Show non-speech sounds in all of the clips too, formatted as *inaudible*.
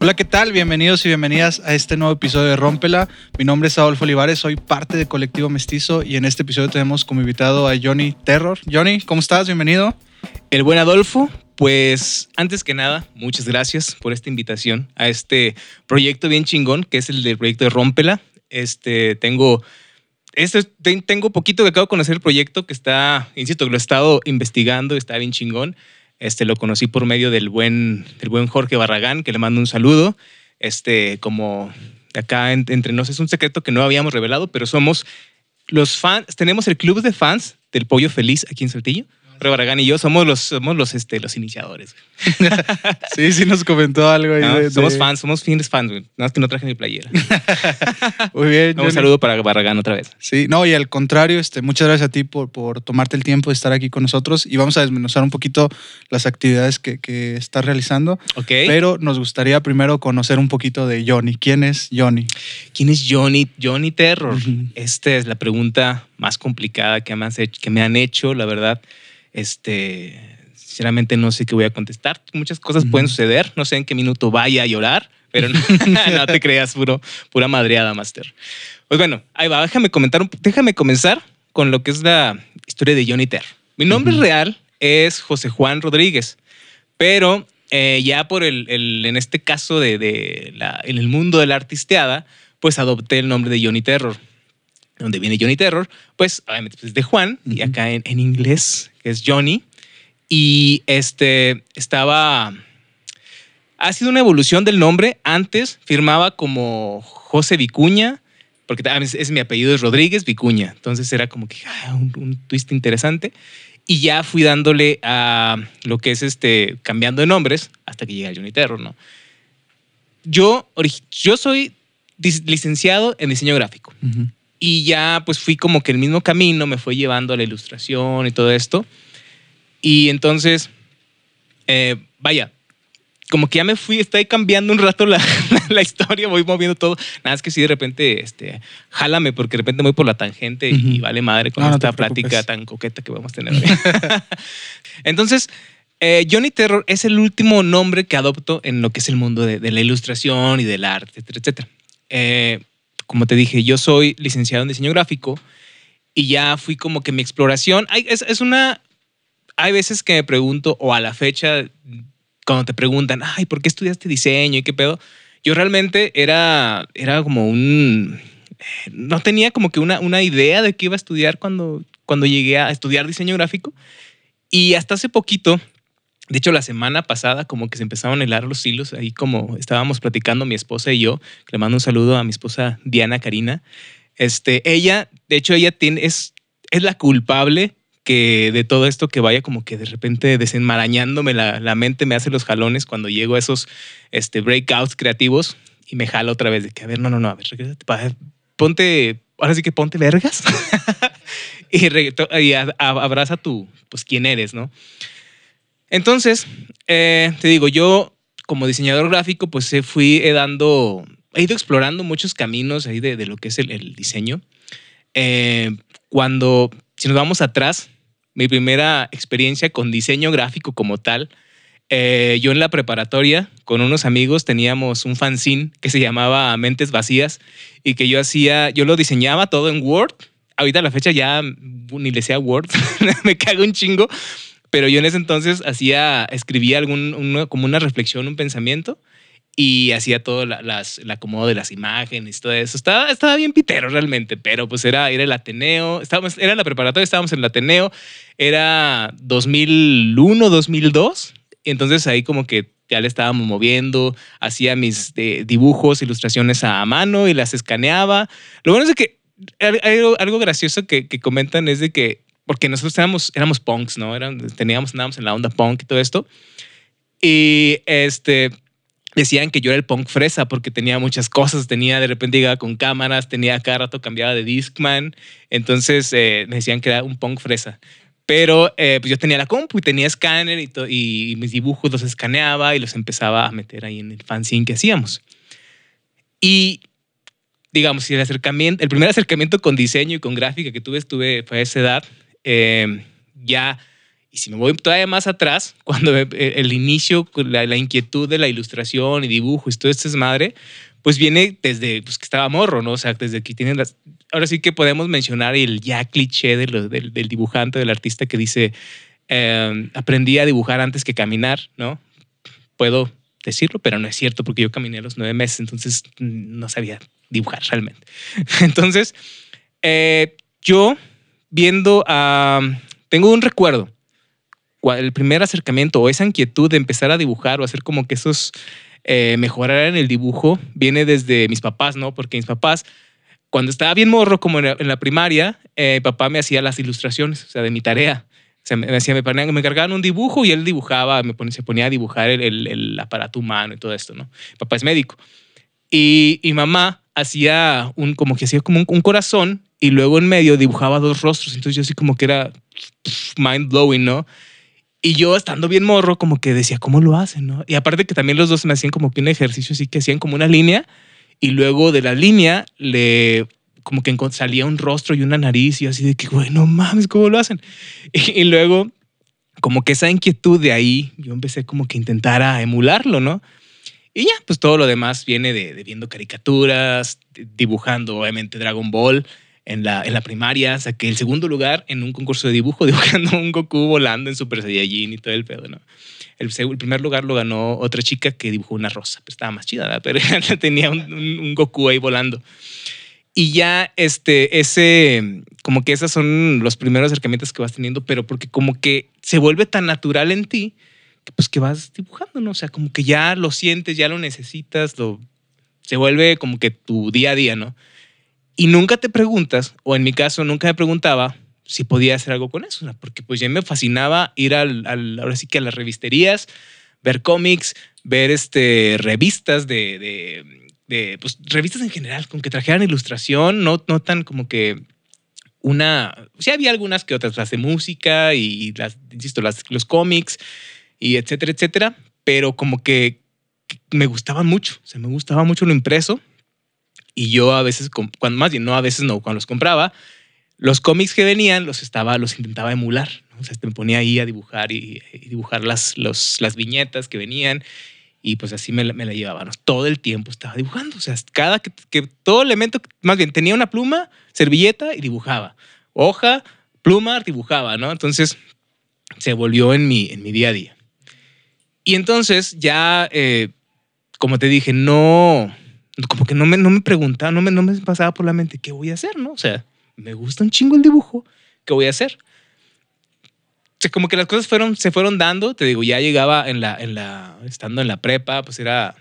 Hola, ¿qué tal? Bienvenidos y bienvenidas a este nuevo episodio de Rómpela. Mi nombre es Adolfo Olivares, soy parte de Colectivo Mestizo y en este episodio tenemos como invitado a Johnny Terror. Johnny, ¿cómo estás? Bienvenido. El buen Adolfo, pues antes que nada, muchas gracias por esta invitación a este proyecto bien chingón, que es el del proyecto de Rómpela. Este, tengo, este, tengo poquito que acabo de conocer el proyecto que está, insisto, lo he estado investigando, está bien chingón. Este, lo conocí por medio del buen, del buen Jorge Barragán, que le mando un saludo. Este, como acá entre nos es un secreto que no habíamos revelado, pero somos los fans, tenemos el club de fans del Pollo Feliz aquí en Saltillo. Barragán y yo somos los, somos los, este, los iniciadores. *laughs* sí, sí nos comentó algo ahí. somos fans, somos fines fans, güey. Nada más que no traje mi playera. *laughs* Muy bien. Un saludo para Barragán otra vez. Sí, no, y al contrario, este, muchas gracias a ti por, por tomarte el tiempo de estar aquí con nosotros y vamos a desmenuzar un poquito las actividades que, que estás realizando. Ok. Pero nos gustaría primero conocer un poquito de Johnny. ¿Quién es Johnny? ¿Quién es Johnny? Johnny Terror. Esta es la pregunta más complicada que me, hecho, que me han hecho, la verdad. Este, sinceramente no sé qué voy a contestar. Muchas cosas pueden suceder. No sé en qué minuto vaya a llorar, pero no, *laughs* *laughs* te creas, puro, pura madreada, Master. Pues bueno, ahí va. Déjame comentar, déjame comenzar con lo que es la historia de Johnny Terr. Mi nombre real es José Juan Rodríguez, pero eh, ya por el, en este caso de, la, en el mundo de la artisteada, pues adopté el nombre de Johnny Terror donde viene Johnny Terror, pues obviamente pues, es de Juan, y acá en, en, inglés, que es Johnny. Y este estaba. Ha sido una evolución del nombre. Antes firmaba como José Vicuña, porque es, es mi apellido es Rodríguez Vicuña. Entonces era como que ah, un, twist interesante. Y ya fui dándole a lo que es este, cambiando de nombres hasta que llegué a Johnny Terror, ¿no? Yo, yo soy licenciado en diseño gráfico. Y ya pues fui como que el mismo camino me fue llevando a la ilustración y todo esto. Y entonces, eh, vaya, como que ya me fui, estoy cambiando un rato la, *laughs* la, historia, voy moviendo todo. Nada es que si de repente, este, jálame porque de repente voy por la tangente y vale madre con esta plática tan coqueta que vamos a tener. *laughs* Entonces, eh, Johnny Terror es el último nombre que adopto en lo que es el mundo de, de la ilustración y del arte, etcétera, etcétera. Eh, como te dije, yo soy licenciado en diseño gráfico y ya fui como que mi exploración, es, es una, hay veces que me pregunto, o a la fecha, cuando te preguntan, ay, ¿por qué estudiaste diseño y qué pedo? Yo realmente era, era como un, no tenía como que una, una idea de qué iba a estudiar cuando, cuando llegué a estudiar diseño gráfico. Y hasta hace poquito de hecho, la semana pasada como que se empezaron a helar los hilos, ahí como estábamos platicando mi esposa y yo, le mando un saludo a mi esposa Diana Karina. Este, ella, de hecho, ella es, es la culpable que de todo esto que vaya como que de repente desenmarañándome la, la mente, me hace los jalones cuando llego a esos este, breakouts creativos y me jala otra vez de que, a ver, no, no, no, a ver, ponte, ahora sí que ponte vergas *laughs* y, y abraza tu, pues, quién eres, ¿no? Entonces, eh, te digo, yo como diseñador gráfico, pues fui dando, he ido explorando muchos caminos ahí de, lo que es el, diseño. Eh, cuando, si nos vamos atrás, mi primera experiencia con diseño gráfico como tal, eh, yo en la preparatoria con unos amigos teníamos un fanzine que se llamaba Mentes Vacías y que yo hacía, yo lo diseñaba todo en Word. Ahorita a la fecha ya ni le sea Word, *laughs* me cago un chingo, pero yo en ese entonces hacía, escribía algún, como una reflexión, un pensamiento y hacía todo las, el acomodo de las imágenes, todo eso. Estaba, estaba bien pitero realmente, pero pues era, era el Ateneo, estábamos, era la preparatoria, estábamos en el Ateneo, era 2001, 2002, y entonces ahí como que ya le estábamos moviendo, hacía mis eh, dibujos, ilustraciones a mano y las escaneaba. Lo bueno es que algo, algo gracioso que, que comentan es de que porque nosotros éramos, éramos punks, ¿no? Eran, teníamos, andábamos en la onda punk y todo esto. Y este, decían que yo era el punk fresa porque tenía muchas cosas, tenía de repente llegaba con cámaras, tenía cada rato cambiaba de Discman, entonces eh, me decían que era un punk fresa. Pero eh, pues yo tenía la compu y tenía escáner y, y, mis dibujos los escaneaba y los empezaba a meter ahí en el fanzine que hacíamos. Y digamos, el acercamiento, el primer acercamiento con diseño y con gráfica que tuve, tuve fue a esa edad, Em, ya Y si me voy todavía más atrás, *laughs* cuando el inicio, la, la inquietud de la ilustración y dibujo y todo este desmadre, pues viene desde pues, que estaba morro, ¿no? O sea, desde que tienen las... Ahora sí que podemos mencionar el ya cliché de del, del, dibujante, del artista que dice, em, aprendí a dibujar antes que caminar, ¿no? Puedo decirlo, pero no es cierto porque yo caminé a los nueve meses, entonces no sabía dibujar realmente. *laughs* Entonces, eh, yo viendo a... tengo un recuerdo, el primer acercamiento o esa inquietud de empezar a dibujar o hacer como que esos eh, mejorar en el dibujo viene desde mis papás, ¿no? Porque mis papás, cuando estaba bien morro, como en la, primaria, eh, papá me hacía las ilustraciones, o sea, de mi tarea. O sea, me, hacía, me, ponían, me cargaban un dibujo y él dibujaba, me ponía, se ponía a dibujar el, aparato humano y todo esto, ¿no? Papá es médico. Y, y mamá hacía un, como que hacía como un, corazón y luego en medio dibujaba dos rostros. Entonces yo así como que era mind blowing, ¿no? Y yo estando bien morro, como que decía, ¿cómo lo hacen? ¿no? Y aparte que también los dos me hacían como que un ejercicio así que hacían como una línea y luego de la línea le como que salía un rostro y una nariz y así de que, güey, no mames, ¿cómo lo hacen? *laughs* Y, luego como que esa inquietud de ahí, yo empecé como que intentar emularlo, ¿no? Y ya, pues todo lo demás viene de viendo caricaturas, dibujando obviamente Dragon Ball en la, en la primaria, saqué el segundo lugar en un concurso de dibujo, *laughs* dibujando un Goku volando en Super Saiyajin y todo el pedo, ¿no? El, el primer lugar lo ganó otra chica que dibujó una rosa, pero estaba más chida, ¿verdad? pero *laughs* tenía un, un, Goku ahí volando. Y ya este, ese, como que esos son los primeros acercamientos que vas teniendo, pero porque como que se vuelve tan natural en ti, que pues que vas dibujando, ¿no? O sea, como que ya lo sientes, ya lo necesitas, lo, se vuelve como que tu día a día, ¿no? Y nunca te preguntas, o en mi caso nunca me preguntaba si podía hacer algo con eso, porque pues ya me fascinaba ir al, ahora sí que a las revisterías, ver cómics, ver este, revistas de, de, pues revistas en general, con que trajeran ilustración, no, no tan como que una, sí había algunas que otras, las de música y las, insisto, las, los cómics y etcétera, etcétera, pero como que me gustaban mucho, o me gustaba mucho lo impreso y yo a veces, cuando más bien no a veces no, cuando los compraba, los cómics que venían los estaba, los intentaba emular. ¿no? O sea, me ponía ahí a dibujar y, dibujar las, las viñetas que venían y pues así me, la llevaban. Todo el tiempo estaba dibujando. O sea, cada que, que, todo elemento, más bien tenía una pluma, servilleta y dibujaba. Hoja, pluma, dibujaba, ¿no? Entonces se volvió en mi, en mi día a día. Y entonces ya, eh, como te dije, no, como que no me, no me preguntaba, no me, no me pasaba por la mente qué voy a hacer, ¿no? O sea, me gusta un chingo el dibujo, ¿qué voy a hacer? O como que las cosas fueron, se fueron dando, te digo, ya llegaba en la, en la, estando en la prepa, pues era,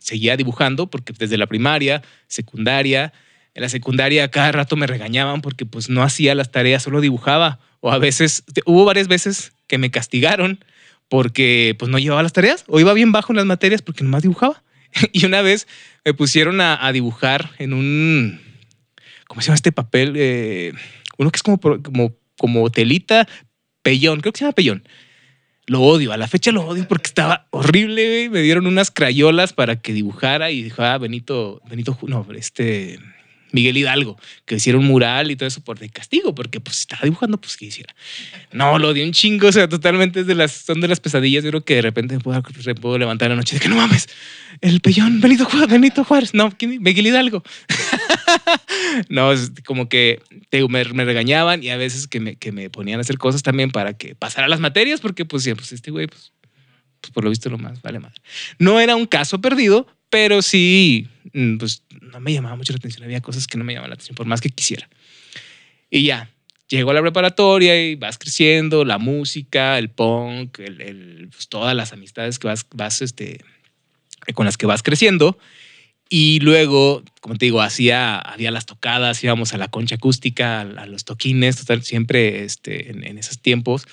seguía dibujando, porque desde la primaria, secundaria, en la secundaria cada rato me regañaban porque pues no hacía las tareas, solo dibujaba. O a veces, hubo varias veces que me castigaron porque pues no llevaba las tareas o iba bien bajo en las materias porque nomás dibujaba. *laughs* y una vez me pusieron a, dibujar en un, ¿cómo se llama este papel? Eh, uno que es como, como, como telita, pellón, creo que se llama pellón. Lo odio, a la fecha lo odio porque estaba horrible, Me dieron unas crayolas para que dibujara y dijo, ah, Benito, Benito, no, este, Miguel Hidalgo, que hicieron un mural y todo eso por de castigo, porque pues estaba dibujando, pues que hiciera. No, lo dio un chingo, o sea, totalmente de las, son de las pesadillas. Yo creo que de repente me puedo, levantar la noche de que no mames, el pellón, Benito Juárez, Benito Juárez, no, Miguel Hidalgo. *laughs* no, es como que me, regañaban y a veces que me, que me ponían a hacer cosas también para que pasara las materias, porque pues, pues este güey, pues, pues por lo visto lo más vale madre. No era un caso perdido, pero sí, mm, pues no me llamaba mucho la atención. Había cosas que no me llamaban la atención, por más que quisiera. Y ya, llego a la preparatoria y vas creciendo, la música, el punk, el, pues, todas las amistades que vas, vas este, con las que vas creciendo. Y luego, como te digo, hacía, había las tocadas, íbamos a la concha acústica, a, los toquines, total, siempre este, en, esos tiempos.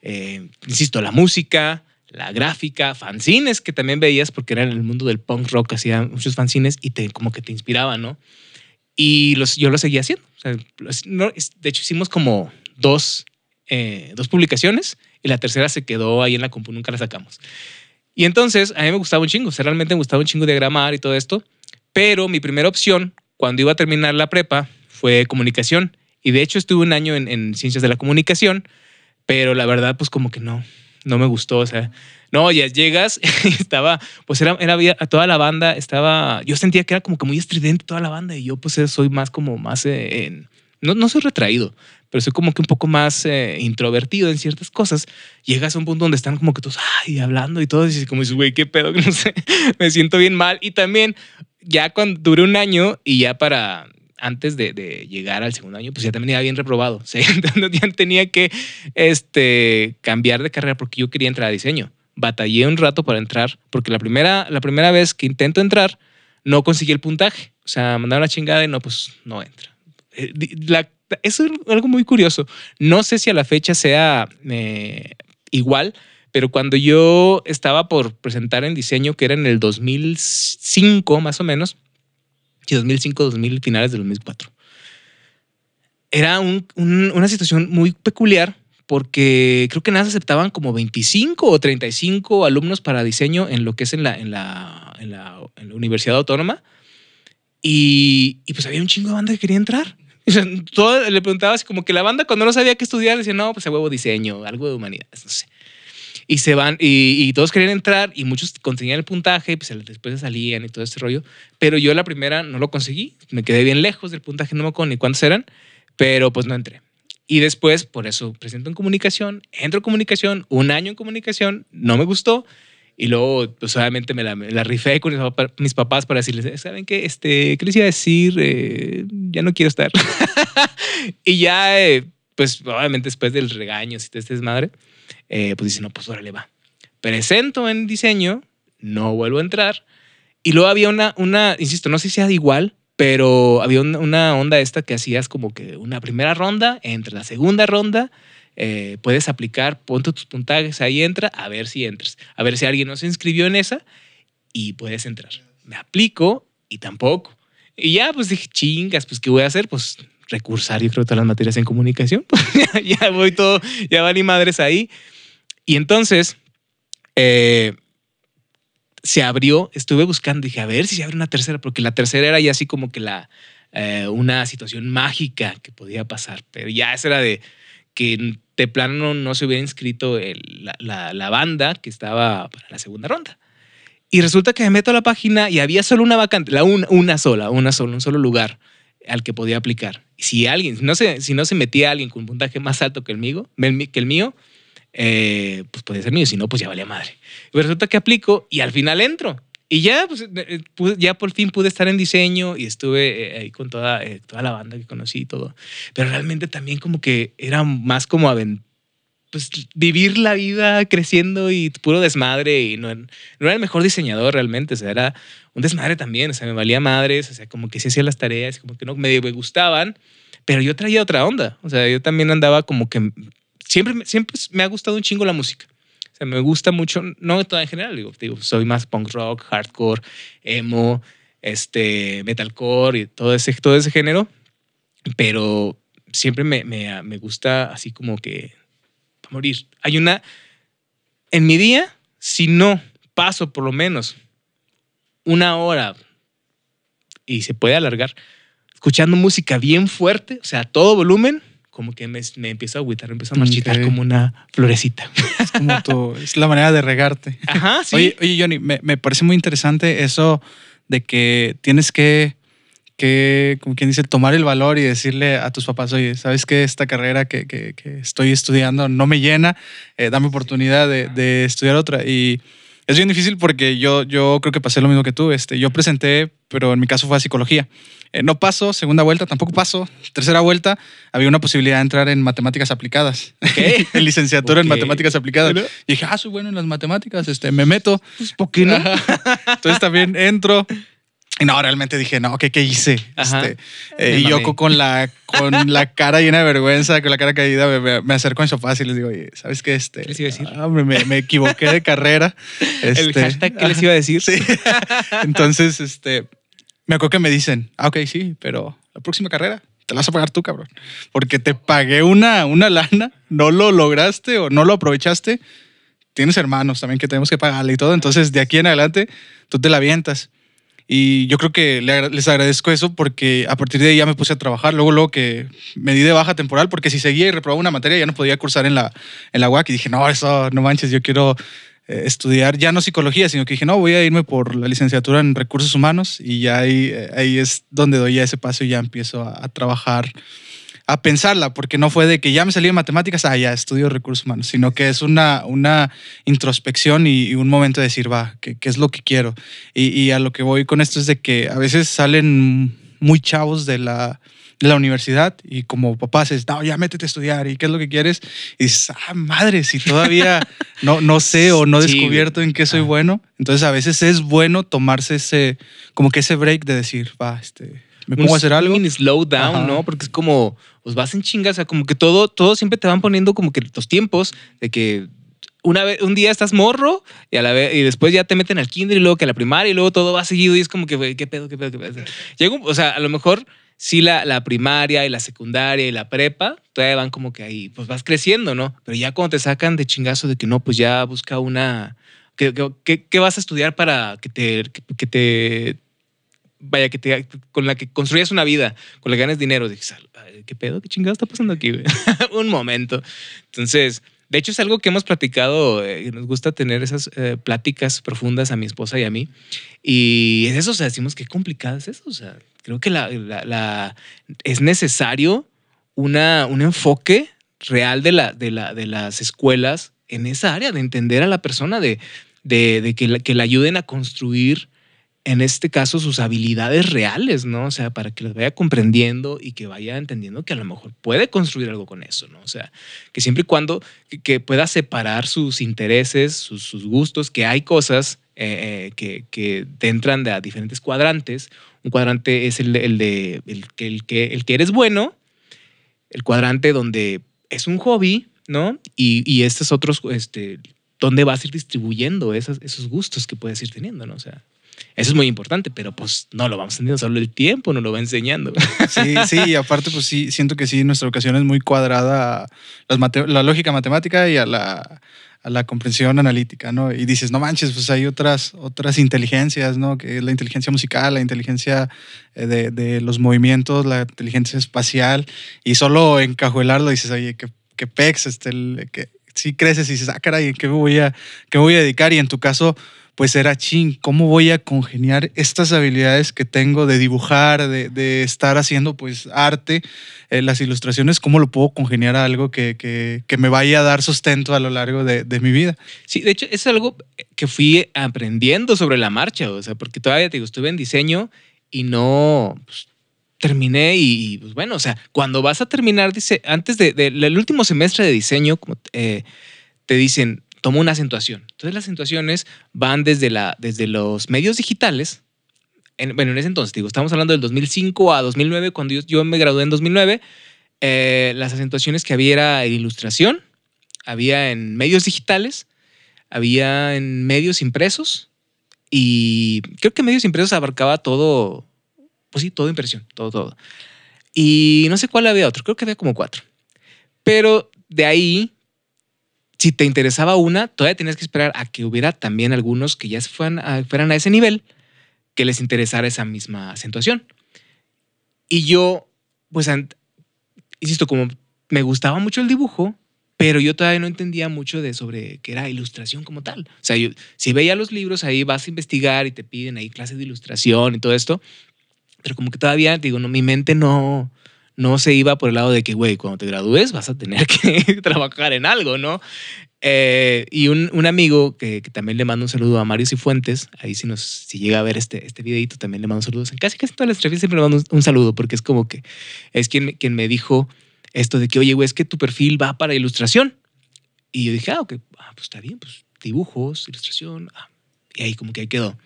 Eh, insisto, la música, la gráfica, fanzines que también veías porque era en el mundo del punk rock, hacía muchos fanzines y te, como que te inspiraban, ¿no? Y los, yo lo seguía haciendo. de hecho, hicimos como dos, eh, dos publicaciones y la tercera se quedó ahí en la compu, nunca la sacamos. Y entonces a mí me gustaba un chingo, o sea, realmente me gustaba un chingo diagramar y todo esto, pero mi primera opción cuando iba a terminar la prepa fue comunicación. Y de hecho estuve un año en, en ciencias de la comunicación, Pero la verdad, pues como que no, no me gustó. O sea, no, ya llegas, *laughs* estaba, pues era, era toda la banda, estaba, yo sentía que era como que muy estridente toda la banda y yo pues soy más como más, eh, en- no, no soy retraído, pero soy como que un poco más eh, introvertido en ciertas cosas. Llegas a un punto donde están como que todos, ay, hablando y todo, y como dices, güey, qué pedo, *laughs* no sé, me siento bien mal. Y también, ya cuando duré un año y ya para antes de, de llegar al segundo año, pues ya también iba bien reprobado. *laughs* Sea, entonces ya tenía que este, cambiar de carrera porque yo quería entrar a diseño. Batallé un rato para entrar, porque la primera, la primera vez que intento entrar, no conseguí el puntaje. O sea, mandaron la chingada y no, pues no entra. Eh, la- eso es algo muy curioso. No sé si a la fecha sea eh, igual, pero cuando yo estaba por presentar en diseño, que era en el 2005 más o menos, sí, 2005, 2000, finales del 2004, era un- un- una situación muy peculiar porque creo que nada se aceptaban como 25 o 35 alumnos para diseño en lo que es en la, en la, en la, Universidad Autónoma. Y, pues había un chingo de banda que quería entrar. O sea, todo, le preguntaba así como que la banda cuando no sabía qué estudiar decía, no, pues a huevo diseño, algo de humanidades, no sé. Y se van, y, y todos querían entrar y muchos conseguían el puntaje, pues después salían y todo este rollo. Pero yo la primera no lo conseguí, me quedé bien lejos del puntaje, no me acuerdo ni cuántos eran, pero pues no entré. Y después, por eso, presento en comunicación, entro en comunicación, un año en comunicación, no me gustó. Y luego, pues obviamente me la, me la rifé con mis papá- mis papás para decirles, ¿saben qué? Este, ¿Qué les iba a decir? Eh, ya no quiero estar. *laughs* y ya, eh, pues obviamente después del regaño, si te estés madre, eh, pues dice, no, pues órale, va. Presento en diseño, no vuelvo a entrar. Y luego había una, una insisto, no sé si sea igual, pero había una, onda esta que hacías como que una primera ronda, entre la segunda ronda, eh, puedes aplicar, ponte tus puntajes, ahí entra, a ver si entras. A ver si alguien no se inscribió en esa y puedes entrar. Me aplico y tampoco. Y ya, pues dije, chingas, pues ¿qué voy a hacer? Pues recursar, yo creo, todas las materias en comunicación. *laughs* ya, ya voy todo, ya van y madres ahí. Y entonces, eh, se abrió, estuve buscando, dije, a ver si se abre una tercera, porque la tercera era ya así como que la, eh, una situación mágica que podía pasar, pero ya esa era de que de plano no, se hubiera inscrito la, la- la banda que estaba para la segunda ronda. Y resulta que me meto a la página y había solo una vacante, la una, sola, una sola, un solo lugar al que podía aplicar. Si alguien, no se, si no se metía alguien con un puntaje más alto que el mío, que el mío eh, pues podía ser mío, si no, pues ya valía madre. Y resulta que aplico y al final entro. Y ya, pues, eh, pude- ya por fin pude estar en diseño y estuve eh, ahí con toda, eh, toda la banda que conocí y todo. Pero realmente también como que era más como pues, vivir la vida creciendo y puro desmadre. Y no, no era el mejor diseñador realmente, o sea, era un desmadre también. O sea, me valía madres, o sea, como que sí hacía las tareas, como que no me gustaban, pero yo traía otra onda. O sea, yo también andaba como que siempre, siempre me ha gustado un chingo la música. O sea, me gusta mucho, no toda en general, digo, digo, soy más punk rock, hardcore, emo, este, metalcore y todo ese, todo ese género, pero siempre me, me, me gusta así como que a morir. Hay una, en mi día, si no paso por lo menos una hora y se puede alargar, escuchando música bien fuerte, o sea, todo volumen, como que me, me empiezo a agüitar, me empiezo a marchitar como una florecita. *laughs* Es como tu, es la manera de regarte. Ajá, sí. Oye, oye, Johnny, me, me parece muy interesante eso de que tienes que, que, como quien dice, tomar el valor y decirle a tus papás, oye, ¿sabes qué? Esta carrera que, que- que estoy estudiando no me llena, eh, dame oportunidad de, de estudiar otra. Y es bien difícil porque yo, yo creo que pasé lo mismo que tú. Este, yo presenté, pero en mi caso fue a psicología. Eh, no paso, segunda vuelta, tampoco paso. Tercera vuelta, había una posibilidad de entrar en matemáticas aplicadas. *laughs* en licenciatura en matemáticas aplicadas. Y dije, ah, soy bueno en las matemáticas, este, me meto. Pues, ¿por qué no? Ajá. Entonces también entro. Y no, realmente dije, no, ¿qué, qué hice? Este, eh, y yo con la, con *laughs* la cara llena de vergüenza, con la cara caída, me, me- acerco a mis papás y les digo, oye, ¿sabes qué? Este, ¿Qué les iba a decir? ah, me, me equivoqué de carrera. *laughs* El Este, hashtag que les iba a decir. Sí. *laughs* Entonces, este, me acuerdo que me dicen, ah, ok, sí, pero la próxima carrera te la vas a pagar tú, cabrón. Porque te pagué una, una lana, no lo lograste o no lo aprovechaste. Tienes hermanos también que tenemos que pagarle y todo. Entonces, de aquí en adelante, tú te la avientas. Y yo creo que les agradezco eso porque a partir de ahí ya me puse a trabajar. Luego, luego que me di de baja temporal porque si seguía y reprobaba una materia ya no podía cursar en la, en la UAC. Y dije, no, eso no manches, yo quiero eh, estudiar ya no psicología, sino que dije, no, voy a irme por la licenciatura en recursos humanos y ya ahí, eh, ahí es donde doy ya ese paso y ya empiezo a, a trabajar a pensarla, porque no fue de que ya me salí de matemáticas, ah, ya estudio recursos humanos, sino que es una, una introspección y, un momento de decir, va, ¿qué, qué es lo que quiero? Y, y, a lo que voy con esto es de que a veces salen muy chavos de la, de la universidad y como papás es, no, ya métete a estudiar y qué es lo que quieres. Y dices, ah, madre, si todavía *laughs* no, no sé o no he descubierto en qué soy bueno. Entonces a veces es bueno tomarse ese, como que ese break de decir, va, este me pongo a hacer algo. Un slow down, ¿no? Porque es como, pues vas en chingas, o sea, como que todo, todo siempre te van poniendo como que los tiempos de que una vez, un día estás morro y, a la vez, y después ya te meten al kinder y luego que a la primaria y luego todo va seguido y es como que, ¿qué pedo, qué pedo, qué pedo? Llego, o sea, a lo mejor sí la, la, primaria y la secundaria y la prepa todavía van como que ahí, pues vas creciendo, ¿no? Pero ya cuando te sacan de chingazo de que no, pues ya busca una... ¿Qué, qué, vas a estudiar para que te, que te vaya, que te, con la que construyas una vida, con la que ganes dinero. Dices, ¿qué pedo? ¿Qué chingado está pasando aquí? *laughs* Un momento. Entonces, de hecho es algo que hemos platicado, eh, nos gusta tener esas eh, pláticas profundas a mi esposa y a mí. Y es eso, o sea, decimos, qué complicado es eso. O sea, creo que la, la, es necesario una, un enfoque real de, la, de, la, de las escuelas en esa área, de entender a la persona, de, de, de que, la, que la ayuden a construir en este caso sus habilidades reales, ¿no? O sea, para que las vaya comprendiendo y que vaya entendiendo que a lo mejor puede construir algo con eso, ¿no? O sea, que siempre y cuando que, pueda separar sus intereses, sus, gustos, que hay cosas eh, eh, que, que te entran de diferentes cuadrantes. Un cuadrante es el, el de el, el, que, el que eres bueno, el cuadrante donde es un hobby, ¿no? Y, y estos otros, este, donde vas a ir distribuyendo esos gustos que puedes ir teniendo, ¿no? O sea, eso es muy importante, pero pues no lo vamos entendiendo, solo el tiempo nos lo va enseñando. *laughs* Sí, sí, y aparte pues sí, siento que sí, nuestra educación es muy cuadrada a la lógica matemática y a la, a la comprensión analítica, ¿no? Y dices, no manches, pues hay otras, otras inteligencias, ¿no? Que es la inteligencia musical, la inteligencia eh, de, de los movimientos, la inteligencia espacial, y solo encajuelarlo dices, oye, qué, qué pex, este, el, que, sí creces y dices, ah, caray, ¿qué me voy a, qué me voy a dedicar? Y en tu caso, pues era ching, ¿cómo voy a congeniar estas habilidades que tengo de dibujar, de, estar haciendo pues arte, eh, las ilustraciones, cómo lo puedo congeniar a algo que, que, me vaya a dar sustento a lo largo de, mi vida? Sí, de hecho es algo que fui aprendiendo sobre la marcha, o sea, porque todavía te digo, estuve en diseño y no... Pues, terminé y, pues bueno, o sea, cuando vas a terminar, dice, antes del de, último semestre de diseño, como eh, te dicen, toma una acentuación. Entonces las acentuaciones van desde, la, desde los medios digitales. bueno, en ese entonces, digo, estamos hablando del 2005 a 2009, cuando yo, yo me gradué en 2009. Eh, las acentuaciones que había era en ilustración, había en medios digitales, había en medios impresos y creo que medios impresos abarcaba todo, pues sí, todo impresión, todo, todo. Y no sé cuál había otro, creo que había como cuatro. Pero de ahí si te interesaba una, todavía tenías que esperar a que hubiera también algunos que ya fueran a, fueran a ese nivel que les interesara esa misma acentuación. Y yo, pues, insisto, como me gustaba mucho el dibujo, pero yo todavía no entendía mucho de sobre qué era ilustración como tal. O sea, yo, si veía los libros, ahí vas a investigar y te piden ahí clases de ilustración y todo esto, pero como que todavía, digo, no, mi mente no, no se iba por el lado de que, güey, cuando te gradúes vas a tener que *laughs* trabajar en algo, ¿no? Eh, y un, un amigo que, que, también le mando un saludo a Mario Cifuentes, ahí si, nos, si llega a ver este, este videito también le mando saludos. En casi casi todas las entrevistas siempre le mando un, saludo porque es como que es quien, quien me dijo esto de que, oye, güey, es que tu perfil va para ilustración. Y yo dije, ah, ok, ah, pues está bien, pues dibujos, ilustración. Ah, y ahí como que ahí quedó.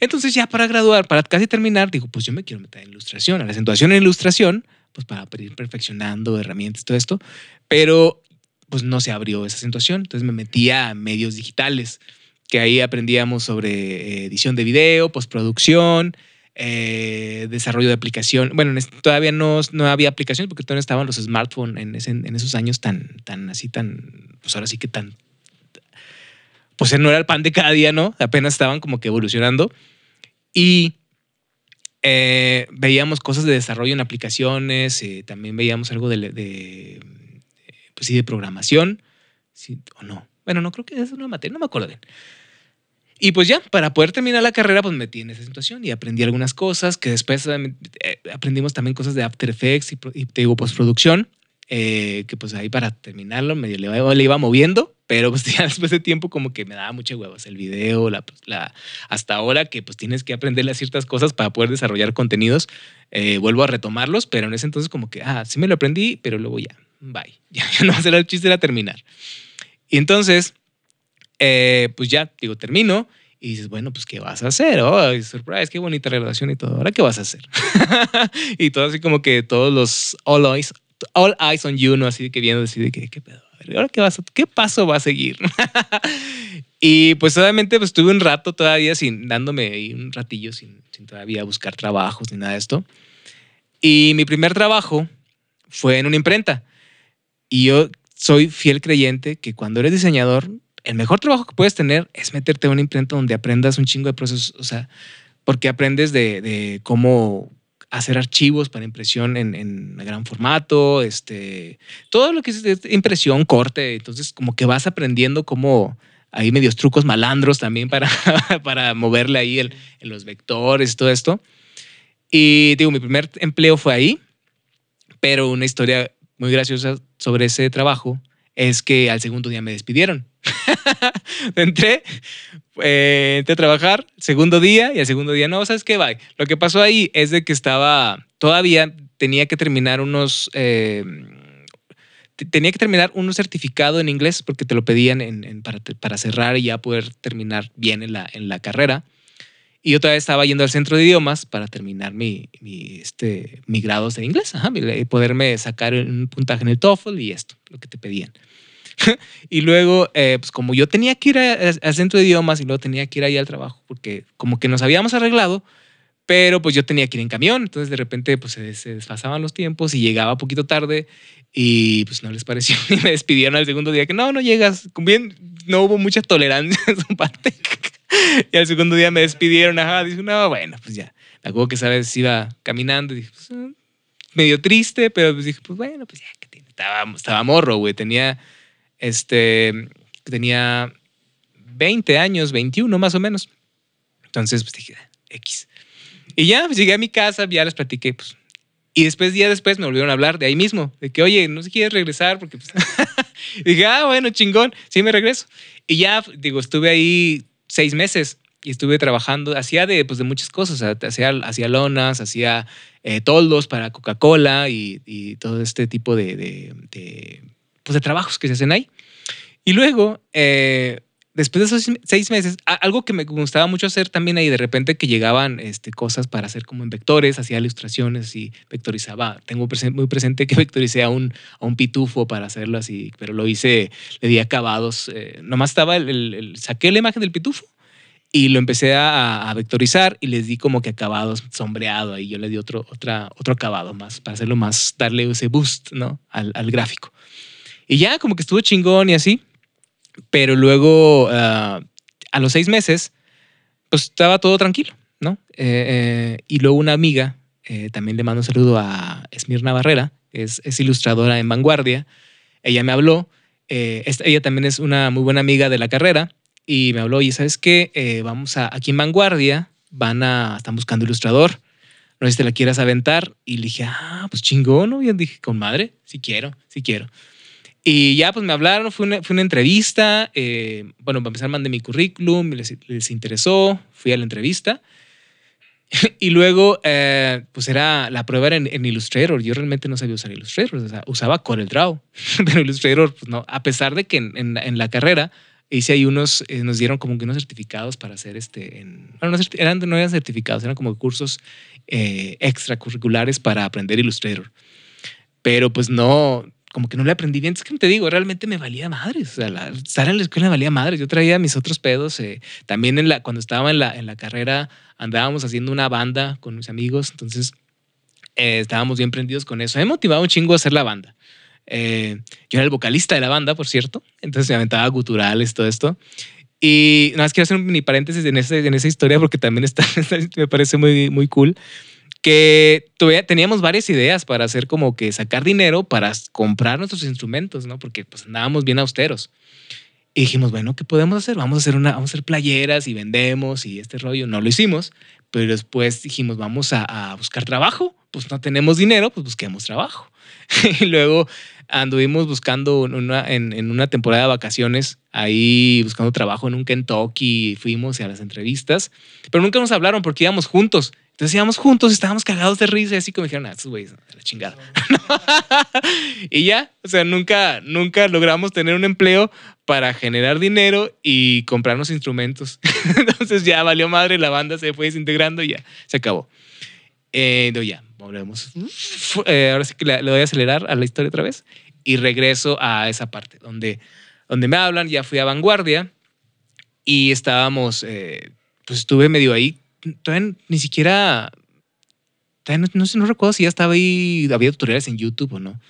Entonces ya para graduar, para casi terminar, digo, pues yo me quiero meter en ilustración, a la acentuación en ilustración pues para ir perfeccionando herramientas, todo esto, pero pues no se abrió esa situación, entonces me metí a medios digitales, que ahí aprendíamos sobre eh, edición de video, postproducción, eh, desarrollo de aplicación. Bueno, todavía no, no había aplicaciones porque todavía estaban los smartphones en, en esos años tan, tan así, tan, pues ahora sí que tan, pues no era el pan de cada día, ¿no? Apenas estaban como que evolucionando. Y eh, veíamos cosas de desarrollo en aplicaciones, eh, también veíamos algo de, de, pues sí, de programación, o no. Bueno, no creo que es una materia, no me acuerdo bien. Y pues ya, para poder terminar la carrera, pues me metí en esa situación y aprendí algunas cosas que después eh, aprendimos también cosas de After Effects y, y te digo, postproducción. Eh, que pues ahí para terminarlo medio le iba, le iba, moviendo, pero pues *laughs* ya después de tiempo como que me daba mucha huevos el video, la, pues, la, hasta ahora que pues tienes que aprenderle ciertas cosas para poder desarrollar contenidos, eh, vuelvo a retomarlos, pero en ese entonces como que, ah, sí me lo aprendí, pero luego ya, bye, *laughs* ya, ya no va a ser el chiste era terminar. Y entonces, eh, pues ya, digo, termino y dices, bueno, pues, ¿qué vas a hacer? Oh, surprise, qué bonita relación y todo. ¿Ahora qué vas a hacer? *laughs* y todo así como que todos los all eyes, all eyes on you, ¿no? Así que viendo, así de que, ¿qué pedo? ¿Ahora qué, vas a, qué paso va a seguir? *laughs* y pues obviamente pues tuve un rato todavía sin, dándome un ratillo sin, sin todavía buscar trabajos ni nada de esto. Y mi primer trabajo fue en una imprenta. Y yo soy fiel creyente que cuando eres diseñador, el mejor trabajo que puedes tener es meterte a una imprenta donde aprendas un chingo de procesos, o sea, porque aprendes de, de cómo hacer archivos para impresión en, gran formato, este, todo lo que es impresión, corte, entonces como que vas aprendiendo cómo hay medios trucos malandros también para, *laughs* para moverle ahí el, en los vectores, todo esto. Y digo, mi primer empleo fue ahí, pero una historia muy graciosa sobre ese trabajo es que al segundo día me despidieron. *laughs* entré, eh, entré a trabajar, segundo día, y al segundo día, no, ¿sabes qué? Bye. Lo que pasó ahí es de que estaba, todavía tenía que terminar unos, eh, tenía que terminar un certificado en inglés porque te lo pedían en, para, para, cerrar y ya poder terminar bien en la, en la carrera. Y yo todavía estaba yendo al centro de idiomas para terminar mi, mi, este, mi grados de inglés, Ajá, y poderme sacar un puntaje en el TOEFL y esto, lo que te pedían. *laughs* y luego, eh, pues como yo tenía que ir al centro de idiomas y luego tenía que ir ahí al trabajo, porque como que nos habíamos arreglado, pero pues yo tenía que ir en camión, entonces de repente pues se, se desfasaban los tiempos y llegaba poquito tarde y pues no les pareció *laughs* y me despidieron al segundo día que no, no llegas, bien, no hubo mucha tolerancia de su parte. *laughs* y al segundo día me despidieron, ajá, dije, no, bueno, pues ya. Me acuerdo que, ¿sabes? Iba caminando y dije, pues, ah, medio triste, pero pues dije, pues bueno, pues ya, que tiene? Estaba, estaba morro, güey, tenía este, tenía 20 años, 21 más o menos. Entonces, pues dije, X. Y ya, pues llegué a mi casa, ya les platiqué, pues. Y después, día después, me volvieron a hablar de ahí mismo, de que, oye, no sé quieres regresar, porque pues. *laughs* dije, ah, bueno, chingón, sí me regreso. Y ya, digo, estuve ahí seis meses y estuve trabajando, hacía de, pues, de muchas cosas, hacía, hacía lonas, hacía eh, toldos para Coca-Cola y, todo este tipo de pues, de trabajos que se hacen ahí. Y luego, eh, después de esos seis meses, algo que me gustaba mucho hacer también ahí, de repente que llegaban este, cosas para hacer como en vectores, hacía ilustraciones y vectorizaba. Tengo muy presente que *laughs* vectoricé a un, a un pitufo para hacerlo así, pero lo hice, le di acabados. Eh, nomás estaba, el, saqué la imagen del pitufo y lo empecé a, a, vectorizar y les di como que acabados sombreado ahí. Yo le di otro, otra, otro acabado más para hacerlo más, darle ese boost ¿no? al, al gráfico. Y ya como que estuvo chingón y así. Pero luego, uh, a los seis meses, pues estaba todo tranquilo, ¿no? Eh, eh, y luego una amiga, eh, también le mando un saludo a Esmirna Barrera, es, ilustradora en Vanguardia. Ella me habló, ella también es una muy buena amiga de la carrera y me habló, y sabes qué, vamos a, aquí en Vanguardia, van a, están buscando ilustrador, no sé si te la quieras aventar. Y le dije, ah, pues chingón, ¿no? Y dije, con madre, si quiero, si quiero. Y ya pues me hablaron, fue una, fue una entrevista, eh, bueno, para empezar mandé mi currículum, les, les interesó, fui a la entrevista. *laughs* y luego, eh, pues era, la prueba era en, Illustrator. Yo realmente no sabía usar Illustrator, o sea, usaba CorelDRAW, *laughs* pero Illustrator, pues no, a pesar de que en, en, en la carrera hice ahí unos, eh, nos dieron como que unos certificados para hacer este, en, bueno, no, eran, no eran certificados, eran como cursos eh, extracurriculares para aprender Illustrator. Pero pues no, como que no le aprendí bien. Es que te digo, realmente me valía madres. O sea, la, estar en la escuela me valía madres. Yo traía mis otros pedos. Eh, también cuando estaba en la, carrera andábamos haciendo una banda con mis amigos. Entonces eh, estábamos bien prendidos con eso. Me motivaba un chingo a hacer la banda. Eh, yo era el vocalista de la banda, por cierto. Entonces me aventaba guturales, todo esto. Y nada más quiero hacer un paréntesis en, ese, en esa historia porque también está, *laughs* me parece muy, muy cool. Que teníamos varias ideas para hacer como que sacar dinero para comprar nuestros instrumentos, ¿no? Porque pues andábamos bien austeros. Y dijimos, bueno, ¿qué podemos hacer? Vamos a hacer una, vamos a hacer playeras y vendemos y este rollo. No lo hicimos, pero después dijimos, vamos a, buscar trabajo. Pues no tenemos dinero, pues busquemos trabajo. *laughs* y luego anduvimos buscando en, en, una temporada de vacaciones, ahí buscando trabajo en un Kentucky, fuimos a las entrevistas, pero nunca nos hablaron porque íbamos juntos. Entonces íbamos juntos, estábamos cagados de risa así como dijeron, ah, estos güeyes, la chingada. *laughs* y ya, o sea, nunca, nunca logramos tener un empleo para generar dinero y comprarnos instrumentos. *laughs* Entonces ya valió madre, la banda se fue desintegrando y ya, se acabó. Eh, ya, volvemos. Eh, ahora sí que le, voy a acelerar a la historia otra vez y regreso a esa parte donde, donde me hablan, ya fui a vanguardia y estábamos, eh, pues estuve medio ahí todavía ni siquiera, no, sé, no recuerdo si ya estaba ahí, había tutoriales en YouTube o no,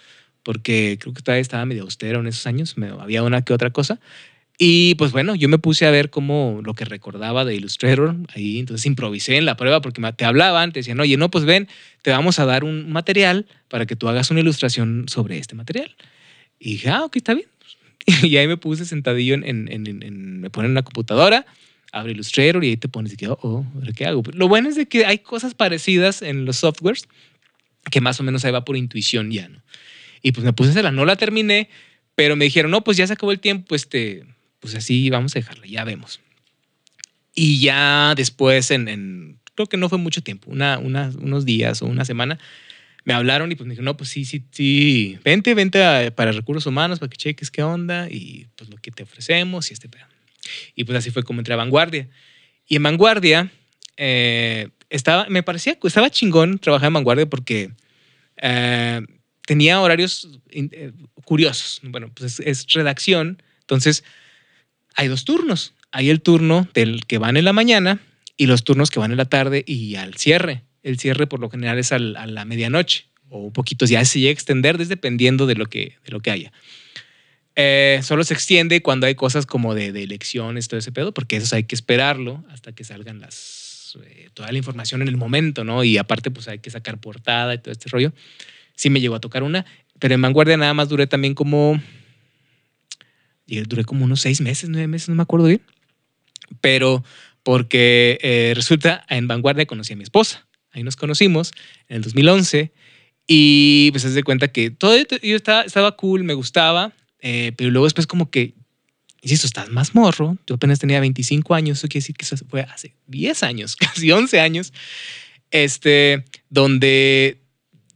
porque creo que todavía estaba medio austero en esos años, me, había una que otra cosa. Y pues bueno, yo me puse a ver como lo que recordaba de Illustrator ahí, entonces improvisé en la prueba porque te hablaban, te decían, oye, no, pues ven, te vamos a dar un material para que tú hagas una ilustración sobre este material. Y dije, ah, ok, está bien. *laughs* Y ahí me puse sentadillo en, en, en me en la computadora, abre Illustrator y ahí te pones y que, oh, oh ¿qué hago? Lo bueno es de que hay cosas parecidas en los softwares que más o menos ahí va por intuición ya, ¿no? Y pues me puse a hacerla, no la terminé, pero me dijeron, no, pues ya se acabó el tiempo, este, pues así vamos a dejarla, ya vemos. Y ya después, en, creo que no fue mucho tiempo, una, unos días o una semana, me hablaron y pues me dijeron, no, pues sí, sí, sí, vente, vente para recursos humanos para que cheques qué onda y pues lo que te ofrecemos y este pedo. Y pues así fue como entré a Vanguardia. Y en Vanguardia, eh, estaba, me parecía, estaba chingón trabajar en Vanguardia porque eh, tenía horarios eh, curiosos. Bueno, pues es, redacción, entonces hay dos turnos. Hay el turno del que van en la mañana y los turnos que van en la tarde y al cierre. El cierre por lo general es a la medianoche o un poquito, ya se llega a extender dependiendo de lo que, de lo que haya. Eh, solo se extiende cuando hay cosas como de, elecciones, todo ese pedo, porque eso hay que esperarlo hasta que salgan las, eh, toda la información en el momento, ¿no? Y aparte, pues hay que sacar portada y todo este rollo. Sí me llegó a tocar una, pero en Vanguardia nada más duré también como, duré como unos seis meses, nueve meses, no me acuerdo bien. Pero porque eh, resulta, en Vanguardia conocí a mi esposa. Ahí nos conocimos en el 2011 y pues se de cuenta que todo yo estaba, estaba cool, me gustaba, eh, pero luego después como que, insisto, estás más morro, yo apenas tenía 25 años, eso quiere decir que eso fue hace 10 años, *laughs* casi 11 años, este, donde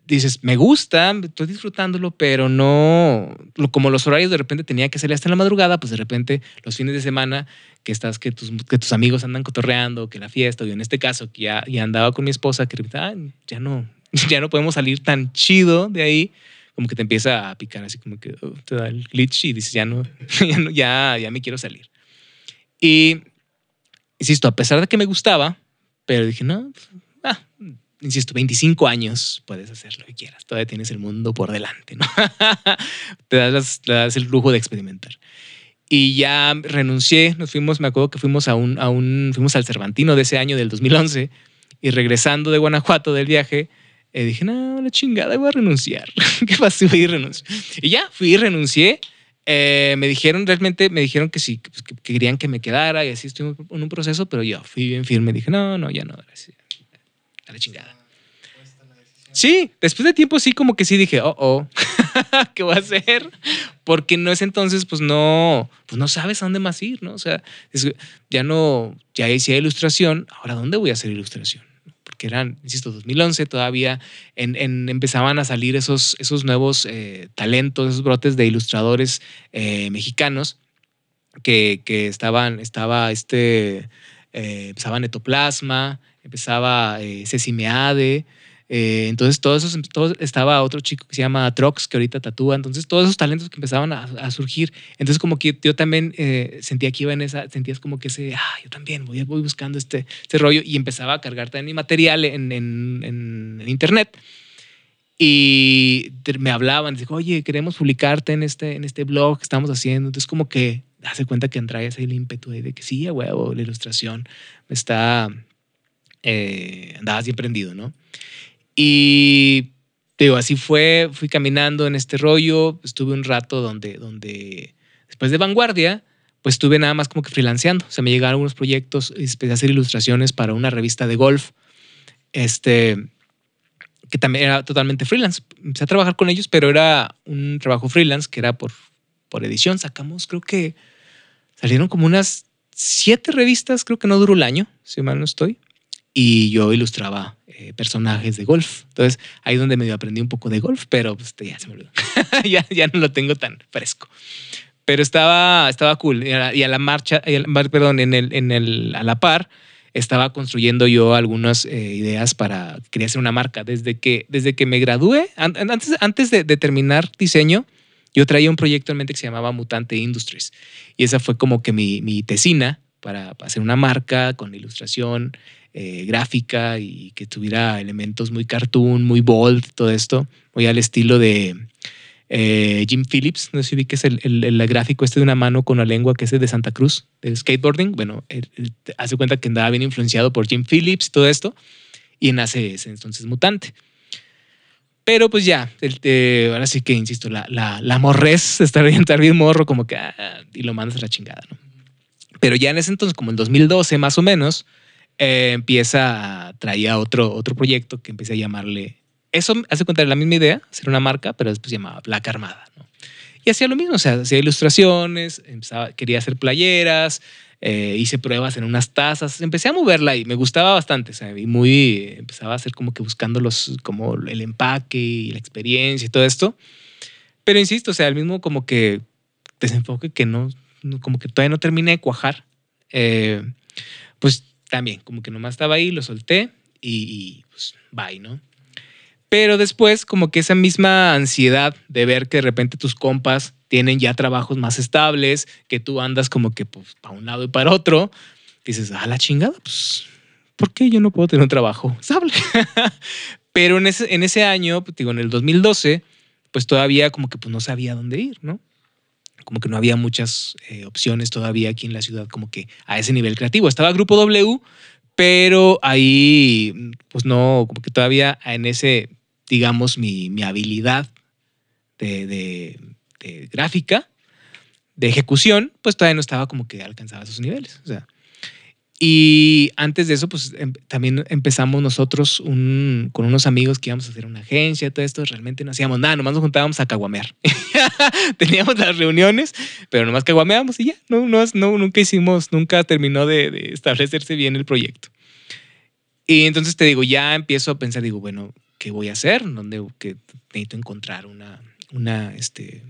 dices, me gusta, estoy disfrutándolo, pero no, como los horarios de repente tenía que salir hasta en la madrugada, pues de repente los fines de semana que estás, que tus, que tus amigos andan cotorreando, que la fiesta, y en este caso que ya, ya andaba con mi esposa, que ah, ya no, *laughs* ya no podemos salir tan chido de ahí, como que te empieza a picar, así como que oh, te da el glitch y dices, *laughs* ya no, ya, ya, me quiero salir. Y, insisto, a pesar de que me gustaba, pero dije, no, pues, ah, insisto, 25 años puedes hacer lo que quieras, todavía tienes el mundo por delante, ¿no? *laughs* te, das, das el lujo de experimentar. Y ya renuncié, nos fuimos, me acuerdo que fuimos a un, a un, fuimos al Cervantino de ese año, del 2011, y regresando de Guanajuato del viaje, y dije, no, la chingada, voy a renunciar. *laughs* ¿Qué pasa? Voy a renunciar. Y ya, fui y renuncié. Eh, me dijeron, realmente me dijeron que sí, que, querían que me quedara y así estuve en un proceso, pero yo fui bien firme. Dije, no, no, ya no, A la chingada. Sí, después de tiempo sí, como que sí dije, oh, oh, *laughs* ¿qué voy a hacer? Porque no es entonces, pues no, pues no sabes a dónde más ir, ¿no? O sea, ya no, ya hice ilustración, ahora ¿dónde voy a hacer ilustración? Que eran, insisto, 2011, todavía empezaban a salir esos, esos nuevos eh, talentos, esos brotes de ilustradores eh, mexicanos que, que, estaban, estaba este, eh, empezaba Netoplasma, empezaba Ceci Meade, eh, entonces, todo eso, todo, estaba otro chico que se llama Trox, que ahorita tatúa. Entonces, todos esos talentos que empezaban a, surgir. Entonces, como que yo también eh, sentía que iba en esa, sentías como que ese, ah, yo también voy, voy buscando este, este rollo y empezaba a cargar también mi material en, en, en, internet. Y me hablaban, dijo, oye, queremos publicarte en este, en este blog que estamos haciendo. Entonces, como que hace cuenta que ahí el ímpetu de que sí, a huevo, la ilustración está, eh, andaba así prendido, ¿no? Y así fue, fui caminando en este rollo, estuve un rato donde, donde después de Vanguardia, pues estuve nada más como que freelanceando. O sea, me llegaron unos proyectos, empecé a hacer ilustraciones para una revista de golf, este, que también era totalmente freelance. Empecé a trabajar con ellos, pero era un trabajo freelance que era por, por edición. Sacamos, creo que salieron como unas siete revistas, creo que no duró el año, si mal no estoy. Y yo ilustraba eh, personajes de golf. Entonces, ahí es donde medio aprendí un poco de golf, pero pues, ya se me olvidó. *laughs* ya, ya no lo tengo tan fresco. Pero estaba, estaba cool. Y a, la marcha, perdón, en el, en el, a la par, estaba construyendo yo algunas eh, ideas para, quería hacer una marca. Desde que, desde que me gradué, antes, antes de, terminar diseño, yo traía un proyecto en mente que se llamaba Mutante Industries. Y esa fue como que mi, mi tesina para hacer una marca con ilustración eh, gráfica y que tuviera elementos muy cartoon, muy bold, todo esto, muy al estilo de eh, Jim Phillips, no sé si que es el, el, gráfico este de una mano con la lengua que es de Santa Cruz, del skateboarding. Bueno, hace cuenta que andaba bien influenciado por Jim Phillips y todo esto, y nace ese entonces mutante. Pero pues ya, ahora sí que insisto, la, la, la morres, *laughs* estar bien morro, como que ah, y lo mandas a la chingada, ¿no? Pero ya en ese entonces, como en 2012 más o menos, eh, empieza, traía otro, otro proyecto que empecé a llamarle, eso hace cuenta de la misma idea, hacer una marca, pero después se llamaba Black Armada. Y hacía lo mismo, o sea, hacía ilustraciones, empezaba, quería hacer playeras, eh, hice pruebas en unas tazas, empecé a moverla y me gustaba bastante, o sea, y muy, empezaba a hacer como que buscando los, como el empaque y la experiencia y todo esto. Pero insisto, o sea, el mismo como que desenfoque que no, como que todavía no terminé de cuajar, eh, pues también, como que nomás estaba ahí, lo solté y, pues bye, ¿no? Pero después, como que esa misma ansiedad de ver que de repente tus compas tienen ya trabajos más estables, que tú andas como que pues, para un lado y para otro, dices, a la chingada, pues, ¿por qué yo no puedo tener un trabajo estable? *laughs* Pero en ese, en ese año, pues, digo, en el 2012, pues todavía como que pues, no sabía dónde ir, ¿no? Como que no había muchas eh, opciones todavía aquí en la ciudad, como que a ese nivel creativo. Estaba Grupo W, pero ahí, pues no, como que todavía en ese, digamos, mi, mi habilidad de, de, de, gráfica, de ejecución, pues todavía no estaba como que alcanzaba esos niveles. O sea, y antes de eso, pues em, también empezamos nosotros con unos amigos que íbamos a hacer una agencia, todo esto, realmente no hacíamos nada, nomás nos juntábamos a caguamear. *laughs* Teníamos las reuniones, pero nomás caguameábamos y ya, no, no, no nunca hicimos, nunca terminó de, establecerse bien el proyecto. Y entonces te digo, ya empiezo a pensar, digo, bueno, ¿qué voy a hacer? ¿Dónde que necesito encontrar una, una, este,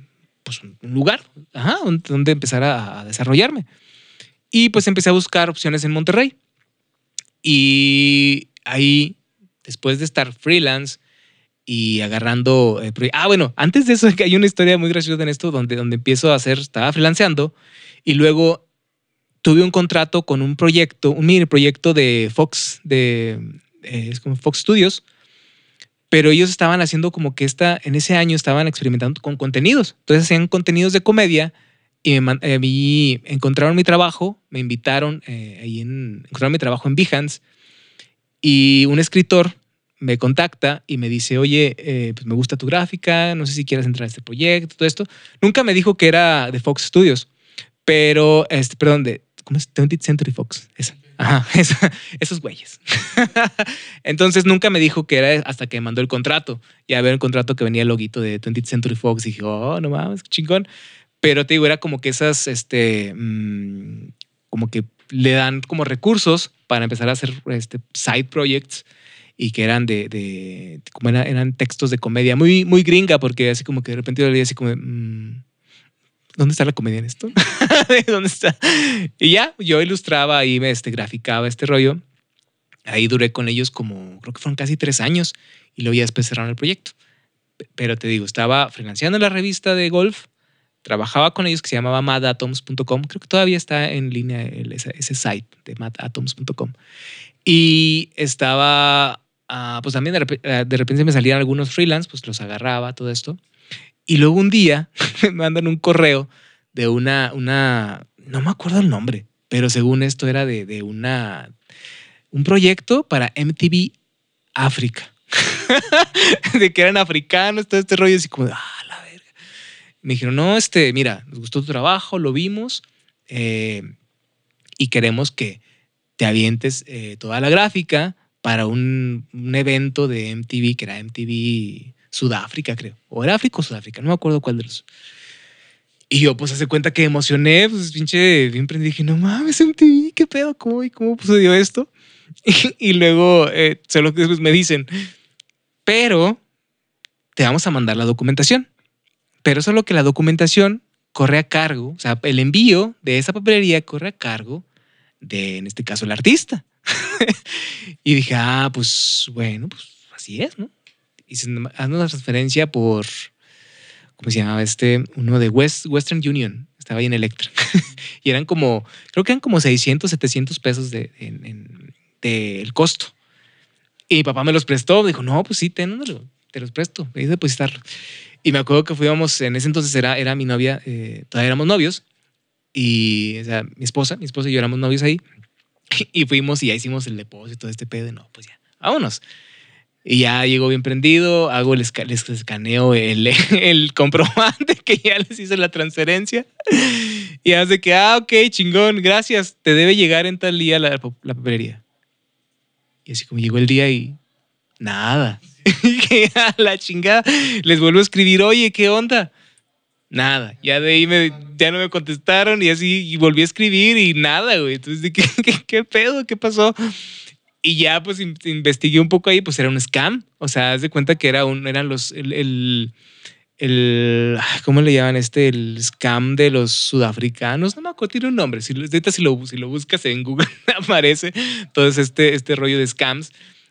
pues un lugar ajá, donde empezar a desarrollarme? Y pues empecé a buscar opciones en Monterrey. Y ahí, después de estar freelance y agarrando... Eh, ah, bueno, antes de eso *laughs* hay una historia muy graciosa en esto donde, donde empiezo a hacer, estaba freelanceando y luego tuve un contrato con un proyecto, un mini proyecto de Fox, de eh, es como Fox Studios, pero ellos estaban haciendo como que esta, en ese año estaban experimentando con contenidos. Entonces hacían contenidos de comedia y me, eh, encontraron mi trabajo, me invitaron, eh, ahí en, encontraron mi trabajo en Behance y un escritor me contacta y me dice, oye, eh, pues me gusta tu gráfica, no sé si quieres entrar a este proyecto, todo esto. Nunca me dijo que era de Fox Studios, pero, este, perdón, de, ¿cómo es? 20th Century Fox, esa. Ajá, *laughs* esos güeyes. *laughs* Entonces nunca me dijo que era hasta que me mandó el contrato. Ya veo el contrato que venía el loguito de 20th Century Fox y dije, oh, no mames, chingón. Pero te digo, era como que esas, este, mm, como que le dan como recursos para empezar a hacer este, side projects y que eran de, como eran textos de comedia muy, muy gringa, porque así como que de repente yo leía así como, mm, ¿dónde está la comedia en esto? *laughs* ¿Dónde está? Y ya, yo ilustraba y me este, graficaba este rollo. Ahí duré con ellos como, creo que fueron casi tres años y luego ya después cerraron el proyecto. Pero te digo, estaba financiando la revista de golf trabajaba con ellos que se llamaba madatoms.com. Creo que todavía está en línea ese, site de madatoms.com. Y estaba, ah, pues también eh, de, repente me salían algunos freelance, pues los agarraba, todo esto. Y luego un día *laughs* me mandan un correo de una, una, no me acuerdo el nombre, pero según esto era de, de una, un proyecto para MTV África. *laughs* de que eran africanos, todo este rollo, así como, ah, la. Me dijeron, no, este, mira, nos gustó tu trabajo, lo vimos eh, y queremos que te avientes eh, toda la gráfica para un, evento de MTV, que era MTV Sudáfrica, creo. O era África o Sudáfrica, no me acuerdo cuál de los. Y yo, pues, hace cuenta que emocioné, pues, pinche, bien prendí. Dije, no mames, MTV, ¿qué pedo? ¿Cómo, cómo sucedió esto? *laughs* Y, luego, eh, que después me dicen, pero te vamos a mandar la documentación. Pero solo que la documentación corre a cargo, o sea, el envío de esa papelería corre a cargo de, en este caso, el artista. *laughs* y dije, ah, pues bueno, pues así es, ¿no? Hace una transferencia por, ¿cómo se llamaba este? Uno de West, Western Union, estaba ahí en Electra. *laughs* y eran como, creo que eran como 600, 700 pesos de, en, el costo. Y mi papá me los prestó, dijo, no, pues sí, ten, te los presto, voy a depositarlo. Y me acuerdo que fuimos, en ese entonces era, era mi novia, eh, todavía éramos novios, y o sea, mi esposa, mi esposa y yo éramos novios ahí, *laughs* y fuimos y ya hicimos el depósito de este pedo, no, pues ya, vámonos. Y ya llegó bien prendido, hago el les escaneo el, *laughs* el comprobante *laughs* que ya les hice la transferencia. Y hace que, ah, ok, chingón, gracias, te debe llegar en tal día la, la papelería. Y así como llegó el día y nada. *laughs* que a la chingada les vuelvo a escribir, oye, ¿qué onda? Nada, ya de ahí me, ya no me contestaron y así y volví a escribir y nada, güey. Entonces, ¿qué, *laughs* qué, qué pedo? ¿Qué pasó? Y ya pues investigué un poco ahí, pues era un scam. O sea, haz de cuenta que era un, eran los, el, el, el, ¿cómo le llaman este? El scam de los sudafricanos. No me acuerdo, tiene un nombre. Si, si, lo, si lo buscas en Google *laughs* aparece todo este, este rollo de scams.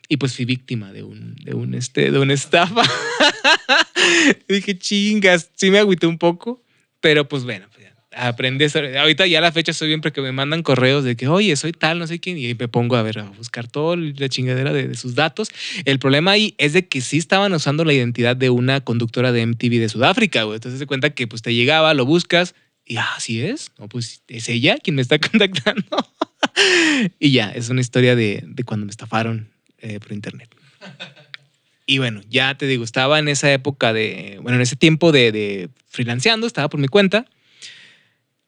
Y pues fui víctima de un, de un, este, de una estafa. *laughs* dije, chingas, sí me agüité un poco, pero pues bueno, pues aprendes. Ahorita ya a la fecha soy bien porque me mandan correos de que, oye, soy tal, no sé quién, y me pongo a ver, a buscar toda la chingadera de, sus datos. El problema ahí es de que sí estaban usando la identidad de una conductora de MTV de Sudáfrica, güey. Entonces se cuenta que pues te llegaba, lo buscas, y ah, así es. No, pues es ella quien me está *laughs* contactando. y ya, es una historia de, de cuando me estafaron eh, por internet. Y bueno, ya te digo, estaba en esa época de, bueno, en ese tiempo de, de freelanceando, estaba por mi cuenta.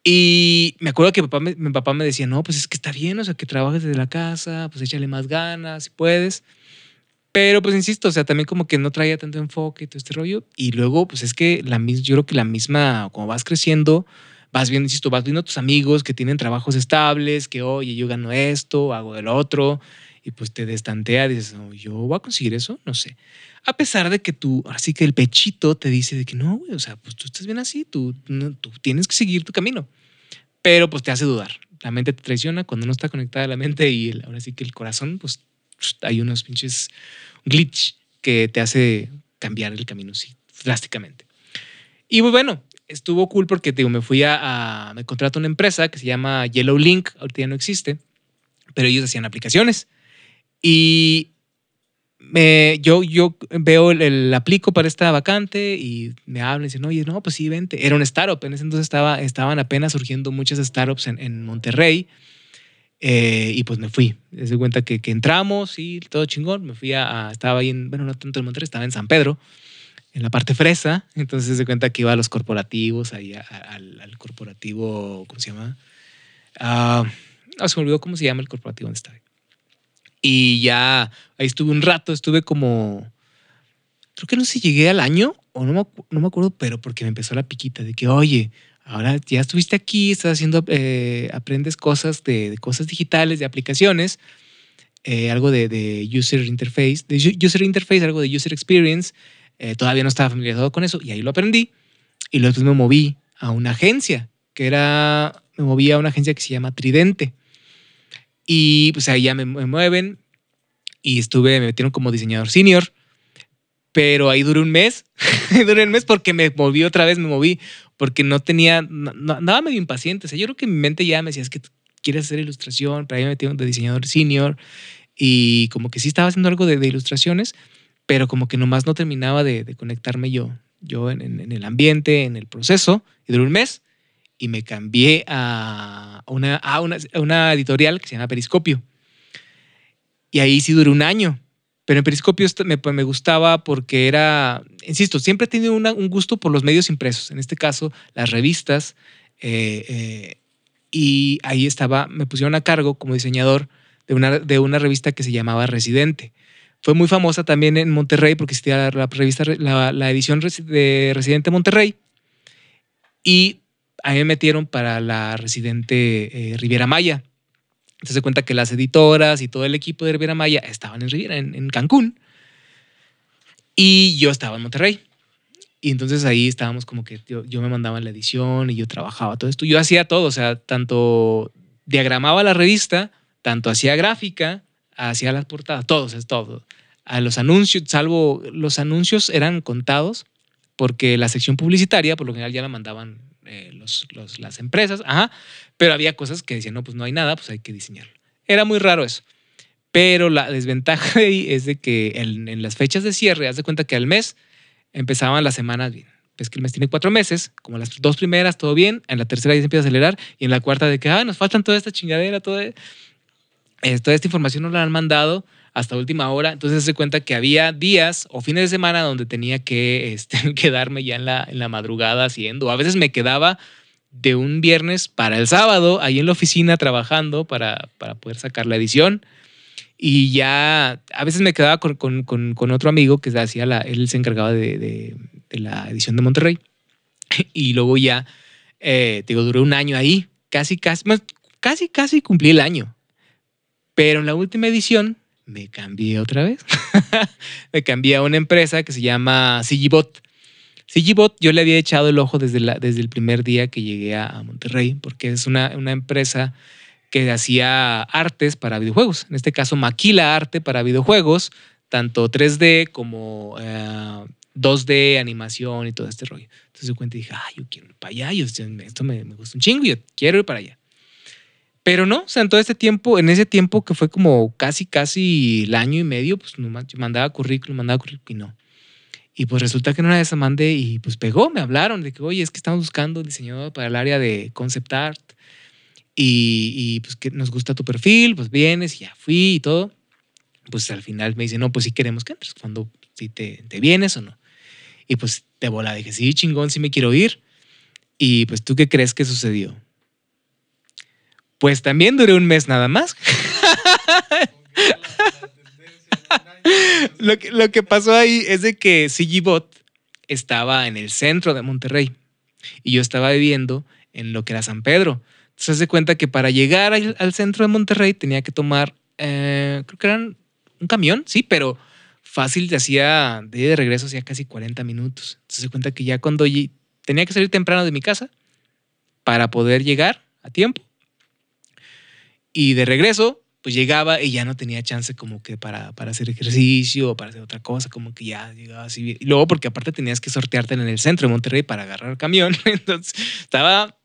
Y me acuerdo que mi papá me, decía, no, pues es que está bien, o sea, que trabajes desde la casa, pues échale más ganas si puedes. Pero pues insisto, o sea, también como que no traía tanto enfoque y todo este rollo. Y luego, pues es que la, yo creo que la misma, como vas creciendo, vas viendo, insisto, vas viendo a tus amigos que tienen trabajos estables, que oye, yo gano esto, hago el otro, y pues te destantea, dices, yo voy a conseguir eso, no sé. A pesar de que tú, así que el pechito te dice de que no, güey, o sea, pues tú estás bien así, tú, tú tienes que seguir tu camino. Pero pues te hace dudar. La mente te traiciona cuando no está conectada a la mente y ahora sí que el corazón, pues hay unos pinches glitch que te hace cambiar el camino, sí, drásticamente. Y pues bueno, estuvo cool porque digo, me fui a, a me contrato una empresa que se llama Yellow Link, ahorita ya no existe, pero ellos hacían aplicaciones. Y yo, yo veo el, aplico para esta vacante y me hablan y dicen, oye, no, pues sí, vente. Era un startup. En ese entonces estaba, estaban apenas surgiendo muchas startups en, Monterrey. Eh, y pues me fui. Se cuenta que, que, entramos y todo chingón. Me fui a, Estaba ahí en. Bueno, no tanto en Monterrey, estaba en San Pedro, en la parte fresa. Entonces se cuenta que iba a los corporativos, ahí al, corporativo. ¿Cómo se llama? Uh, se me olvidó cómo se llama el corporativo donde estaba. Y ya ahí estuve un rato, estuve como, creo que no sé si llegué al año o no me, no me acuerdo, pero porque me empezó la piquita de que, oye, ahora ya estuviste aquí, estás haciendo, eh, aprendes cosas de, cosas digitales, de aplicaciones, eh, algo de, de, user interface, de user interface, algo de user experience. Eh, todavía no estaba familiarizado con eso y ahí lo aprendí. Y luego me moví a una agencia, que era, me moví a una agencia que se llama Tridente. Y pues ahí ya me, mueven y estuve, me metieron como diseñador senior, pero ahí duré un mes, *laughs* duré un mes porque me moví otra vez, me moví, porque no tenía, no, andaba medio impaciente, o sea, yo creo que mi mente ya me decía, es que quieres hacer ilustración, pero ahí me metieron de diseñador senior y como que sí estaba haciendo algo de, ilustraciones, pero como que nomás no terminaba de, conectarme yo, yo en, en, el ambiente, en el proceso, y duré un mes y me cambié a una, a una, editorial que se llama Periscopio. Y ahí sí duré un año, Pero en Periscopio me, pues, me gustaba porque era, insisto, siempre he tenido un gusto por los medios impresos, en este caso las revistas, eh, eh, y ahí estaba, me pusieron a cargo como diseñador de una, de una revista que se llamaba Residente. Fue muy famosa también en Monterrey porque existía la, revista, la, edición de Residente Monterrey. Y a mí me metieron para la Residente eh, Riviera Maya. Entonces se cuenta que las editoras y todo el equipo de Riviera Maya estaban en Riviera, en, Cancún. Y yo estaba en Monterrey. Y entonces ahí estábamos como que yo, me mandaba la edición y yo trabajaba todo esto. Yo hacía todo, o sea, tanto diagramaba la revista, tanto hacía gráfica, hacía las portadas, todo, es todo. A los anuncios, salvo los anuncios eran contados, porque la sección publicitaria, por lo general, ya la mandaban eh, los, las empresas, ajá, pero había cosas que decían, no, pues no hay nada, pues hay que diseñarlo. Era muy raro eso. Pero la desventaja ahí es de que en, las fechas de cierre, haz de cuenta que al mes empezaban las semanas bien. Pues que el mes tiene cuatro meses, como las dos primeras, todo bien, en la tercera ya se empieza a acelerar, y en la cuarta de que, ah, nos faltan toda esta chingadera, toda, eh, toda esta información nos la han mandado hasta última hora. Entonces se cuenta que había días o fines de semana donde tenía que este, *laughs* quedarme ya en la, en la madrugada haciendo. A veces me quedaba de un viernes para el sábado ahí en la oficina trabajando para, para poder sacar la edición. Y ya a veces me quedaba con, con, con, otro amigo que hacía la, él se encargaba de, de, la edición de Monterrey. *laughs* Y luego ya, eh, digo, duré un año ahí, casi, casi, casi, casi cumplí el año. Pero en la última edición me cambié otra vez. *laughs* me cambié a una empresa que se llama CGBot. CGBot yo le había echado el ojo desde, el primer día que llegué a, Monterrey, porque es una, empresa que hacía artes para videojuegos. En este caso, maquila arte para videojuegos, tanto 3D como 2D, eh, animación y todo este rollo. Entonces yo y dije, ah, yo quiero ir para allá, yo, esto me, me gusta un chingo, yo quiero ir para allá. Pero no, o sea, en todo este tiempo, en ese tiempo que fue como casi, casi el año y medio, pues no, mandaba currículum, mandaba currículum y no. Y pues resulta que en una de esas mandé y pues pegó, me hablaron de que, oye, es que estamos buscando diseñador para el área de concept art y, y pues que nos gusta tu perfil, pues vienes, y ya fui y todo. Pues al final me dice, no, pues si queremos que entres, cuando, si te, te vienes o no. Y pues de bola dije, sí, chingón, sí me quiero ir. Y pues tú qué crees que sucedió? Pues también duré un mes nada más. lo, que, lo que pasó ahí es de que CGBot estaba en el centro de Monterrey y yo estaba viviendo en lo que era San Pedro. Entonces se cuenta que para llegar al, centro de Monterrey tenía que tomar, eh, creo que eran un camión, sí, pero fácil, de hacía de regreso hacía casi 40 minutos. Entonces se cuenta que ya cuando tenía que salir temprano de mi casa para poder llegar a tiempo, y de regreso, pues llegaba y ya no tenía chance como que para, para hacer ejercicio o para hacer otra cosa, como que ya llegaba así. Y luego porque aparte tenías que sortearte en el centro de Monterrey para agarrar camión. *laughs* Entonces estaba...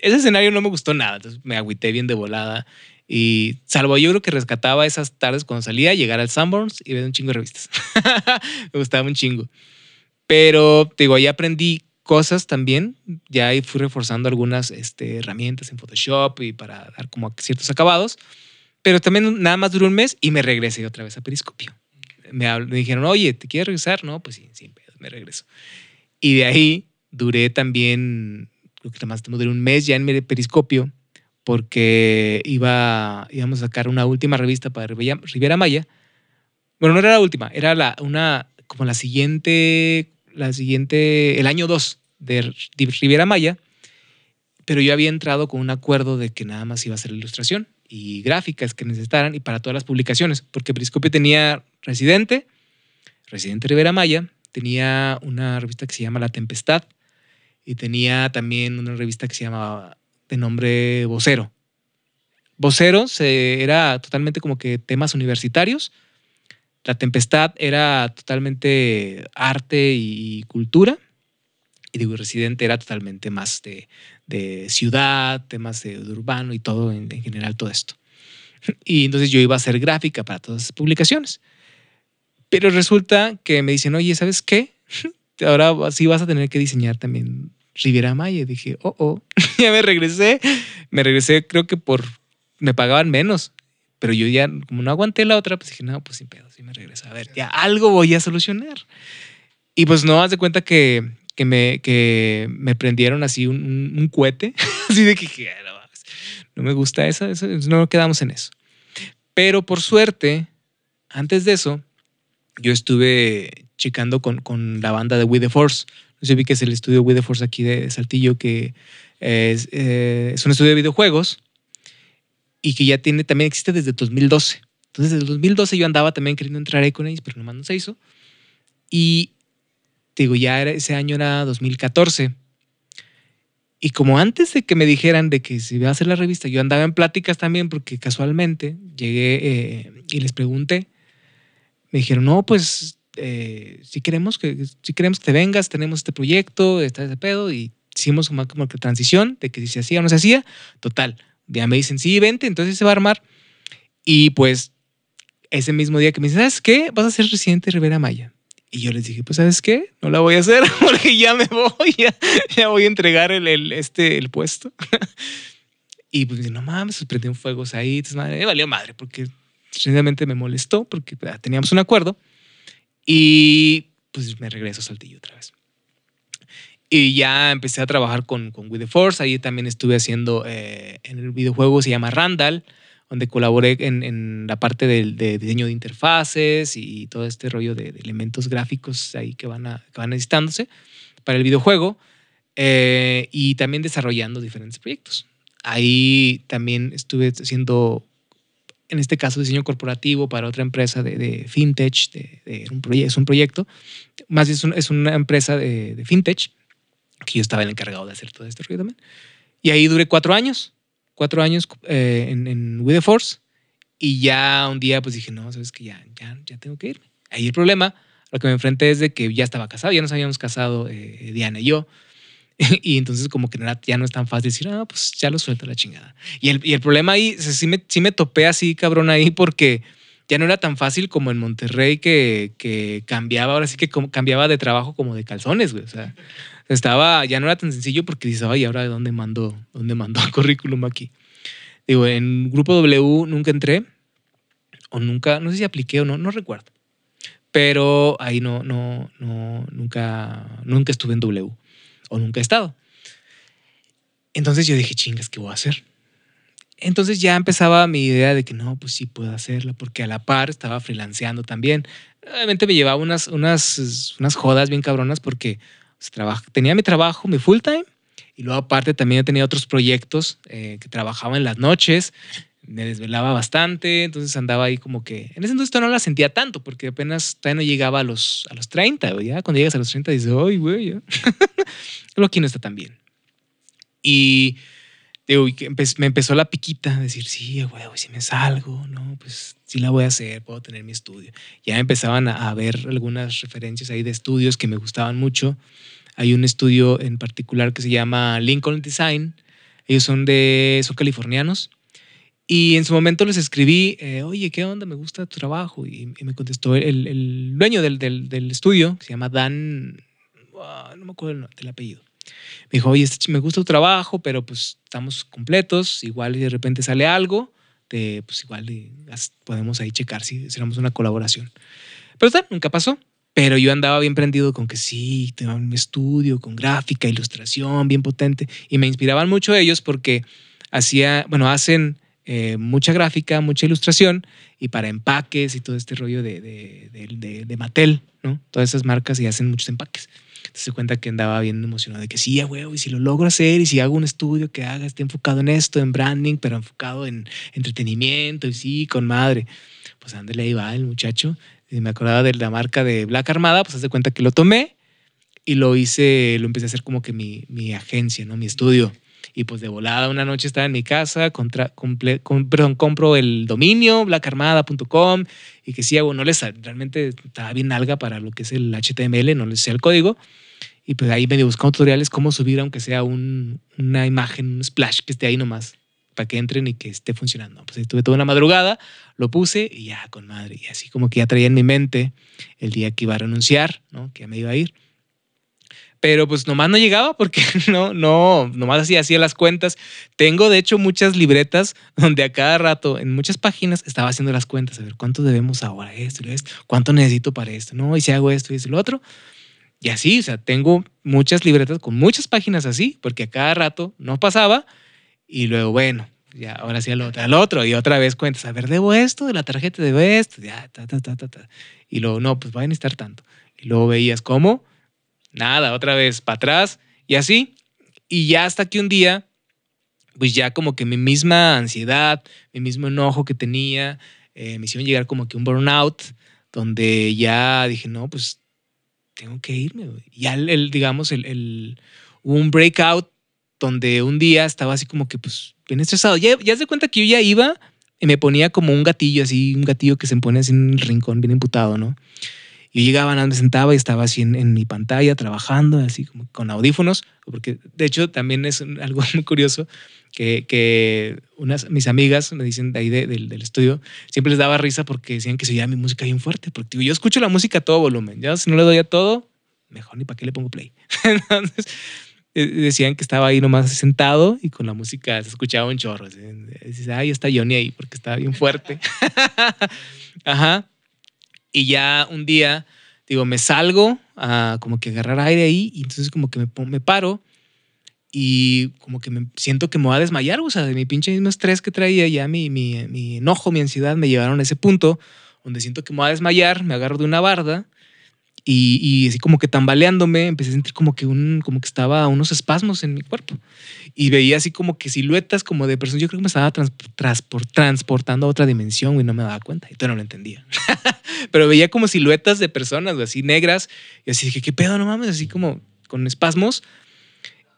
Ese escenario no me gustó nada, entonces me agüité bien de volada. Y salvo yo creo que rescataba esas tardes cuando salía, llegar al Sanborns y ver un chingo de revistas. *laughs* me gustaba un chingo. Pero, digo, ahí aprendí cosas también. Ya ahí fui reforzando algunas este, herramientas en Photoshop y para dar como ciertos acabados. Pero también nada más duró un mes y me regresé otra vez a Periscopio. Me, dijeron, oye, ¿te quieres regresar? No, pues sí, sí, me regreso. Y de ahí duré también, creo que nada más duré un mes ya en Periscopio porque iba, íbamos a sacar una última revista para Riviera Maya. Bueno, no era la última, era la, una, como la siguiente la siguiente, el año 2 de Riviera Maya, pero yo había entrado con un acuerdo de que nada más iba a ser ilustración y gráficas que necesitaran y para todas las publicaciones, porque Periscopio tenía Residente, Residente Rivera Maya, tenía una revista que se llama La Tempestad y tenía también una revista que se llamaba de nombre Vocero. Vocero era totalmente como que temas universitarios la Tempestad era totalmente arte y cultura. Y digo, Residente era totalmente más de, ciudad, temas de, urbano y todo, en, general, todo esto. Y entonces yo iba a hacer gráfica para todas esas publicaciones. Pero resulta que me dicen, oye, ¿sabes qué? *laughs* Ahora sí vas a tener que diseñar también Riviera Maya. Dije, oh, oh, *laughs* ya me regresé. Me regresé, creo que por, me pagaban menos Pero yo ya, como no aguanté la otra, pues dije, no, pues sin pedo, sí me regreso. A ver, ya algo voy a solucionar. Y pues no, haz de cuenta que, que, me, que me prendieron así un, un, cohete, *laughs* así de que, no, no me gusta eso, no quedamos en eso. Pero por suerte, antes de eso, yo estuve checando con, con la banda de We The Force. Sé, vi que es el estudio We The Force aquí de Saltillo, que es, eh, es un estudio de videojuegos y que ya tiene, también existe desde 2012. Entonces, desde 2012 yo andaba también queriendo entrar ahí con ellos, pero nomás no se hizo. Y digo, ya era, ese año era 2014. Y como antes de que me dijeran de que se iba a hacer la revista, yo andaba en pláticas también porque casualmente llegué eh, y les pregunté. Me dijeron, no, pues eh, si, queremos que, si queremos que te vengas, tenemos este proyecto, está ese pedo. Y hicimos como, como que transición de que si se hacía o no se hacía. Total, ya me dicen, sí, vente, entonces se va a armar. Y pues ese mismo día que me dicen, ¿sabes qué? Vas a ser residente de Rivera Maya. Y yo les dije, pues, ¿sabes qué? No la voy a hacer *laughs* porque ya me voy, ya, voy a entregar el, este, el puesto. *laughs* y pues, no mames, pues, prendieron fuegos ahí. Madre, valió madre porque sencillamente me molestó porque ah, teníamos un acuerdo. Y pues me regreso a Saltillo otra vez. Y ya empecé a trabajar con, con With the Force. Ahí también estuve haciendo eh, en el videojuego, se llama Randall donde colaboré en, la parte del de diseño de interfaces y todo este rollo de, elementos gráficos ahí que van, a, que van necesitándose para el videojuego eh, y también desarrollando diferentes proyectos. Ahí también estuve haciendo, en este caso, diseño corporativo para otra empresa de, fintech, de, un es un proyecto, más bien es, una empresa de, fintech, que yo estaba el encargado de hacer todo este rollo también. Y ahí duré cuatro años cuatro años eh, en, en With the Force y ya un día pues dije, no, sabes que ya, ya, ya tengo que irme. Ahí el problema, lo que me enfrenté es de que ya estaba casado, ya nos habíamos casado eh, Diana y yo. *laughs* y entonces como que ya no es tan fácil decir, ah, pues ya lo suelto la chingada. Y el, y el problema ahí, sí me, sí me topé así, cabrón, ahí porque ya no era tan fácil como en Monterrey que, que cambiaba, ahora sí que cambiaba de trabajo como de calzones, güey. O sea, estaba, ya no era tan sencillo porque dices, ay, ahora de dónde mando, dónde mando el currículum aquí. Digo, en Grupo W nunca entré, o nunca, no sé si apliqué o no, no recuerdo. Pero ahí no, no, no, nunca, nunca estuve en W, o nunca he estado. Entonces yo dije, chingas, ¿qué voy a hacer? Entonces ya empezaba mi idea de que no, pues sí puedo hacerlo, porque a la par estaba freelanceando también. Obviamente me llevaba unas, unas, unas jodas bien cabronas porque tenía mi trabajo, mi full time, y luego aparte también tenía otros proyectos eh, que trabajaba en las noches, me desvelaba bastante, entonces andaba ahí como que, en ese entonces no la sentía tanto, porque apenas todavía no llegaba a los, a los 30, ya cuando llegas a los 30 dices, ay, güey. Luego *laughs* aquí no está tan bien. Y me empezó la piquita, decir, sí, güey, si me salgo, no, pues sí la voy a hacer, puedo tener mi estudio. Ya empezaban a ver algunas referencias ahí de estudios que me gustaban mucho. Hay un estudio en particular que se llama Lincoln Design. Ellos son de, californianos. Y en su momento les escribí, eh, oye, ¿qué onda? Me gusta tu trabajo. Y, me contestó el, el dueño del, estudio, que se llama Dan, no me acuerdo del apellido. Me dijo, oye, este me gusta tu trabajo, pero pues estamos completos, igual de repente sale algo, de, pues igual podemos ahí checar si hiciéramos una colaboración. Pero tal, nunca pasó. Pero yo andaba bien prendido con que sí, tengo un estudio con gráfica, ilustración, bien potente. Y me inspiraban mucho ellos porque hacía, bueno, hacen eh, mucha gráfica, mucha ilustración y para empaques y todo este rollo de, de, de, Mattel, ¿no? Todas esas marcas y hacen muchos empaques. Entonces se cuenta que andaba bien emocionado de que sí, huevo, y si lo logro hacer y si hago un estudio que haga, esté enfocado en esto, en branding, pero enfocado en entretenimiento y sí, con madre. Pues ándale, ahí va el muchacho y me acordaba de la marca de Black Armada, pues haz de cuenta que lo tomé y lo hice, lo empecé a hacer como que mi, mi agencia, ¿no? Mi estudio. Y pues de volada una noche estaba en mi casa, contra, comple, perdón, compro el dominio blackarmada.com y que sí, hago, no les realmente estaba bien alga para lo que es el HTML, no les sé el código. Y pues ahí medio buscando tutoriales cómo subir, aunque sea un, una imagen, un splash que esté ahí nomás para que entren y que esté funcionando. Pues estuve toda una madrugada, lo puse y ya con madre. Y así como que ya traía en mi mente el día que iba a renunciar, ¿no? que ya me iba a ir. pero pues nomás no llegaba porque *laughs* no, no, nomás así hacía las cuentas. Tengo de hecho muchas libretas donde a cada rato, en muchas páginas, estaba haciendo las cuentas, a ver cuánto debemos ahora, esto y esto, cuánto necesito para esto, ¿no? Y si hago esto y eso y lo otro. Y así, o sea, tengo muchas libretas con muchas páginas así, porque a cada rato no pasaba y luego, bueno, ya, ahora sí al otro, y otra vez cuentas, a ver, debo esto, de la tarjeta debo esto, ya, ta, ta, ta, ta, ta. Y luego, no, pues va a necesitar tanto. Y luego veías cómo nada, otra vez para atrás y así. Y ya hasta que un día, pues ya como que mi misma ansiedad, mi mismo enojo que tenía, eh, me hicieron llegar como que un burnout, donde ya dije, no, pues tengo que irme. Ya el, digamos, el, el, un breakout donde un día estaba así como que, pues, bien estresado. Ya, ya se cuenta que yo ya iba y me ponía como un gatillo, así, un gatillo que se pone así en el rincón, bien imputado, ¿no? Yo llegaba, me sentaba y estaba así en, mi pantalla trabajando, así como con audífonos, porque de hecho también es algo *laughs* muy curioso que, que unas mis amigas me dicen de ahí del, estudio, siempre les daba risa porque decían que se oía mi música bien fuerte, porque yo escucho la música a todo volumen, ya si no le doy a todo, mejor ni para qué le pongo play. *laughs* Entonces decían que estaba ahí nomás sentado y con la música se escuchaba un chorro. Dices, ay, está Johnny ahí porque estaba bien fuerte. *laughs* Ajá. Y ya un día, digo, me salgo a como que agarrar aire ahí y entonces como que me, paro y como que me siento que me voy a desmayar, o sea, de mi pinche mismo estrés que traía, ya mi, mi, mi enojo, mi ansiedad me llevaron a ese punto donde siento que me voy a desmayar, me agarro de una barda y, y, así como que tambaleándome, empecé a sentir como que, un, como que estaba unos espasmos en mi cuerpo. Y veía así como que siluetas como de personas. Yo creo que me estaba transportando a otra dimensión y no me daba cuenta. Y todavía no lo entendía. *laughs* Pero veía como siluetas de personas así negras. Y así dije, ¿qué pedo? No mames, así como con espasmos.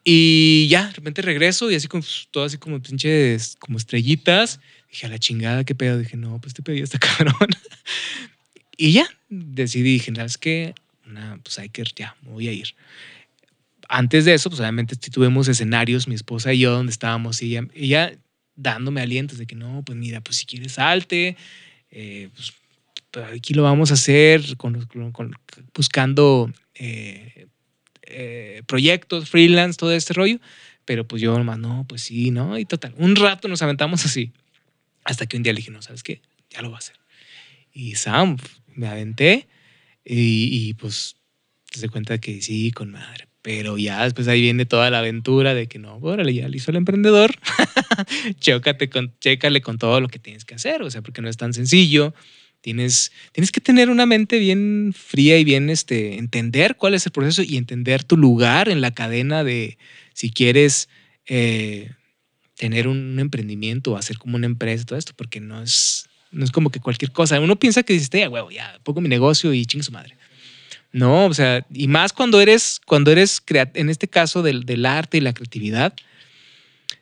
Y ya, de repente regreso y así con todo así como pinches, como estrellitas. Dije, a la chingada, ¿qué pedo? Dije, no, pues pedo ya está cabrón. Y ya, decidí, dije, ¿sabes qué? pues hay que, ya, me voy a ir. Antes de eso, pues obviamente tuvimos escenarios, mi esposa y yo, donde estábamos, y ella, dándome alientos de que no, pues mira, pues si quieres salte, eh, pues, aquí lo vamos a hacer buscando eh, eh, proyectos, freelance, todo este rollo. Pero pues yo nomás, no, pues sí, ¿no? Y total, un rato nos aventamos así. Hasta que un día le dije, no, ¿sabes qué? Ya lo voy a hacer. Y Sam, me aventé y, pues se cuenta que sí, con madre. Pero ya después ahí viene toda la aventura de que no, órale, ya le hizo el emprendedor. *laughs* Chócate con, chécale con todo lo que tienes que hacer, o sea, porque no es tan sencillo. Tienes, tienes que tener una mente bien fría y bien este, entender cuál es el proceso y entender tu lugar en la cadena de si quieres eh, tener un emprendimiento o hacer como una empresa, todo esto, porque no es, no es como que cualquier cosa. Uno piensa que dices, ya, huevo, ya, pongo mi negocio y chingue su madre. No, o sea, y más cuando eres, cuando eres, en este caso del, del arte y la creatividad,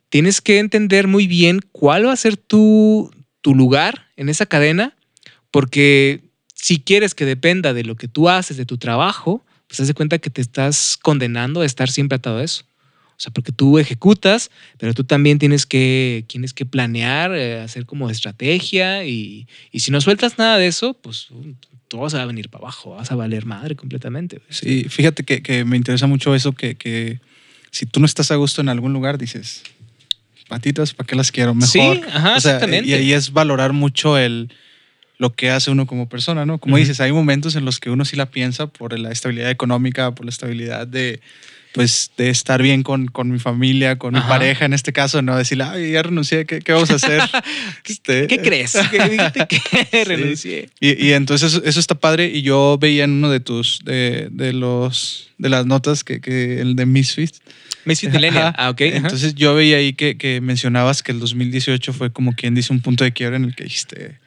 tienes que entender muy bien cuál va a ser tu, tu lugar en esa cadena, porque si quieres que dependa de lo que tú haces, de tu trabajo, pues haz de cuenta que te estás condenando a estar siempre atado a eso. O sea, porque tú ejecutas, pero tú también tienes que, tienes que planear, eh, hacer como estrategia y, y, si no sueltas nada de eso, pues todo se va a venir para abajo, vas a valer madre completamente. Sí, fíjate que, que me interesa mucho eso, que, que, si tú no estás a gusto en algún lugar, dices, patitas, ¿para qué las quiero? Mejor. Sí, ajá, exactamente. Y ahí es valorar mucho el lo que hace uno como persona, ¿no? Como dices, hay momentos en los que uno sí la piensa por la estabilidad económica, por la estabilidad de, pues de estar bien con, con mi familia, con mi pareja en este caso, no decirle, ay, ya renuncié, ¿qué, qué vamos a hacer? *laughs* este, ¿Qué crees? *laughs* que renuncié. Y, y, entonces eso, está padre y yo veía en uno de tus, de, de los, de las notas que, que el de Misfit. Misfit Millennial, ah, ok. Entonces yo veía ahí que, que mencionabas que el 2018 fue como quien dice un punto de quiebra en el que dijiste,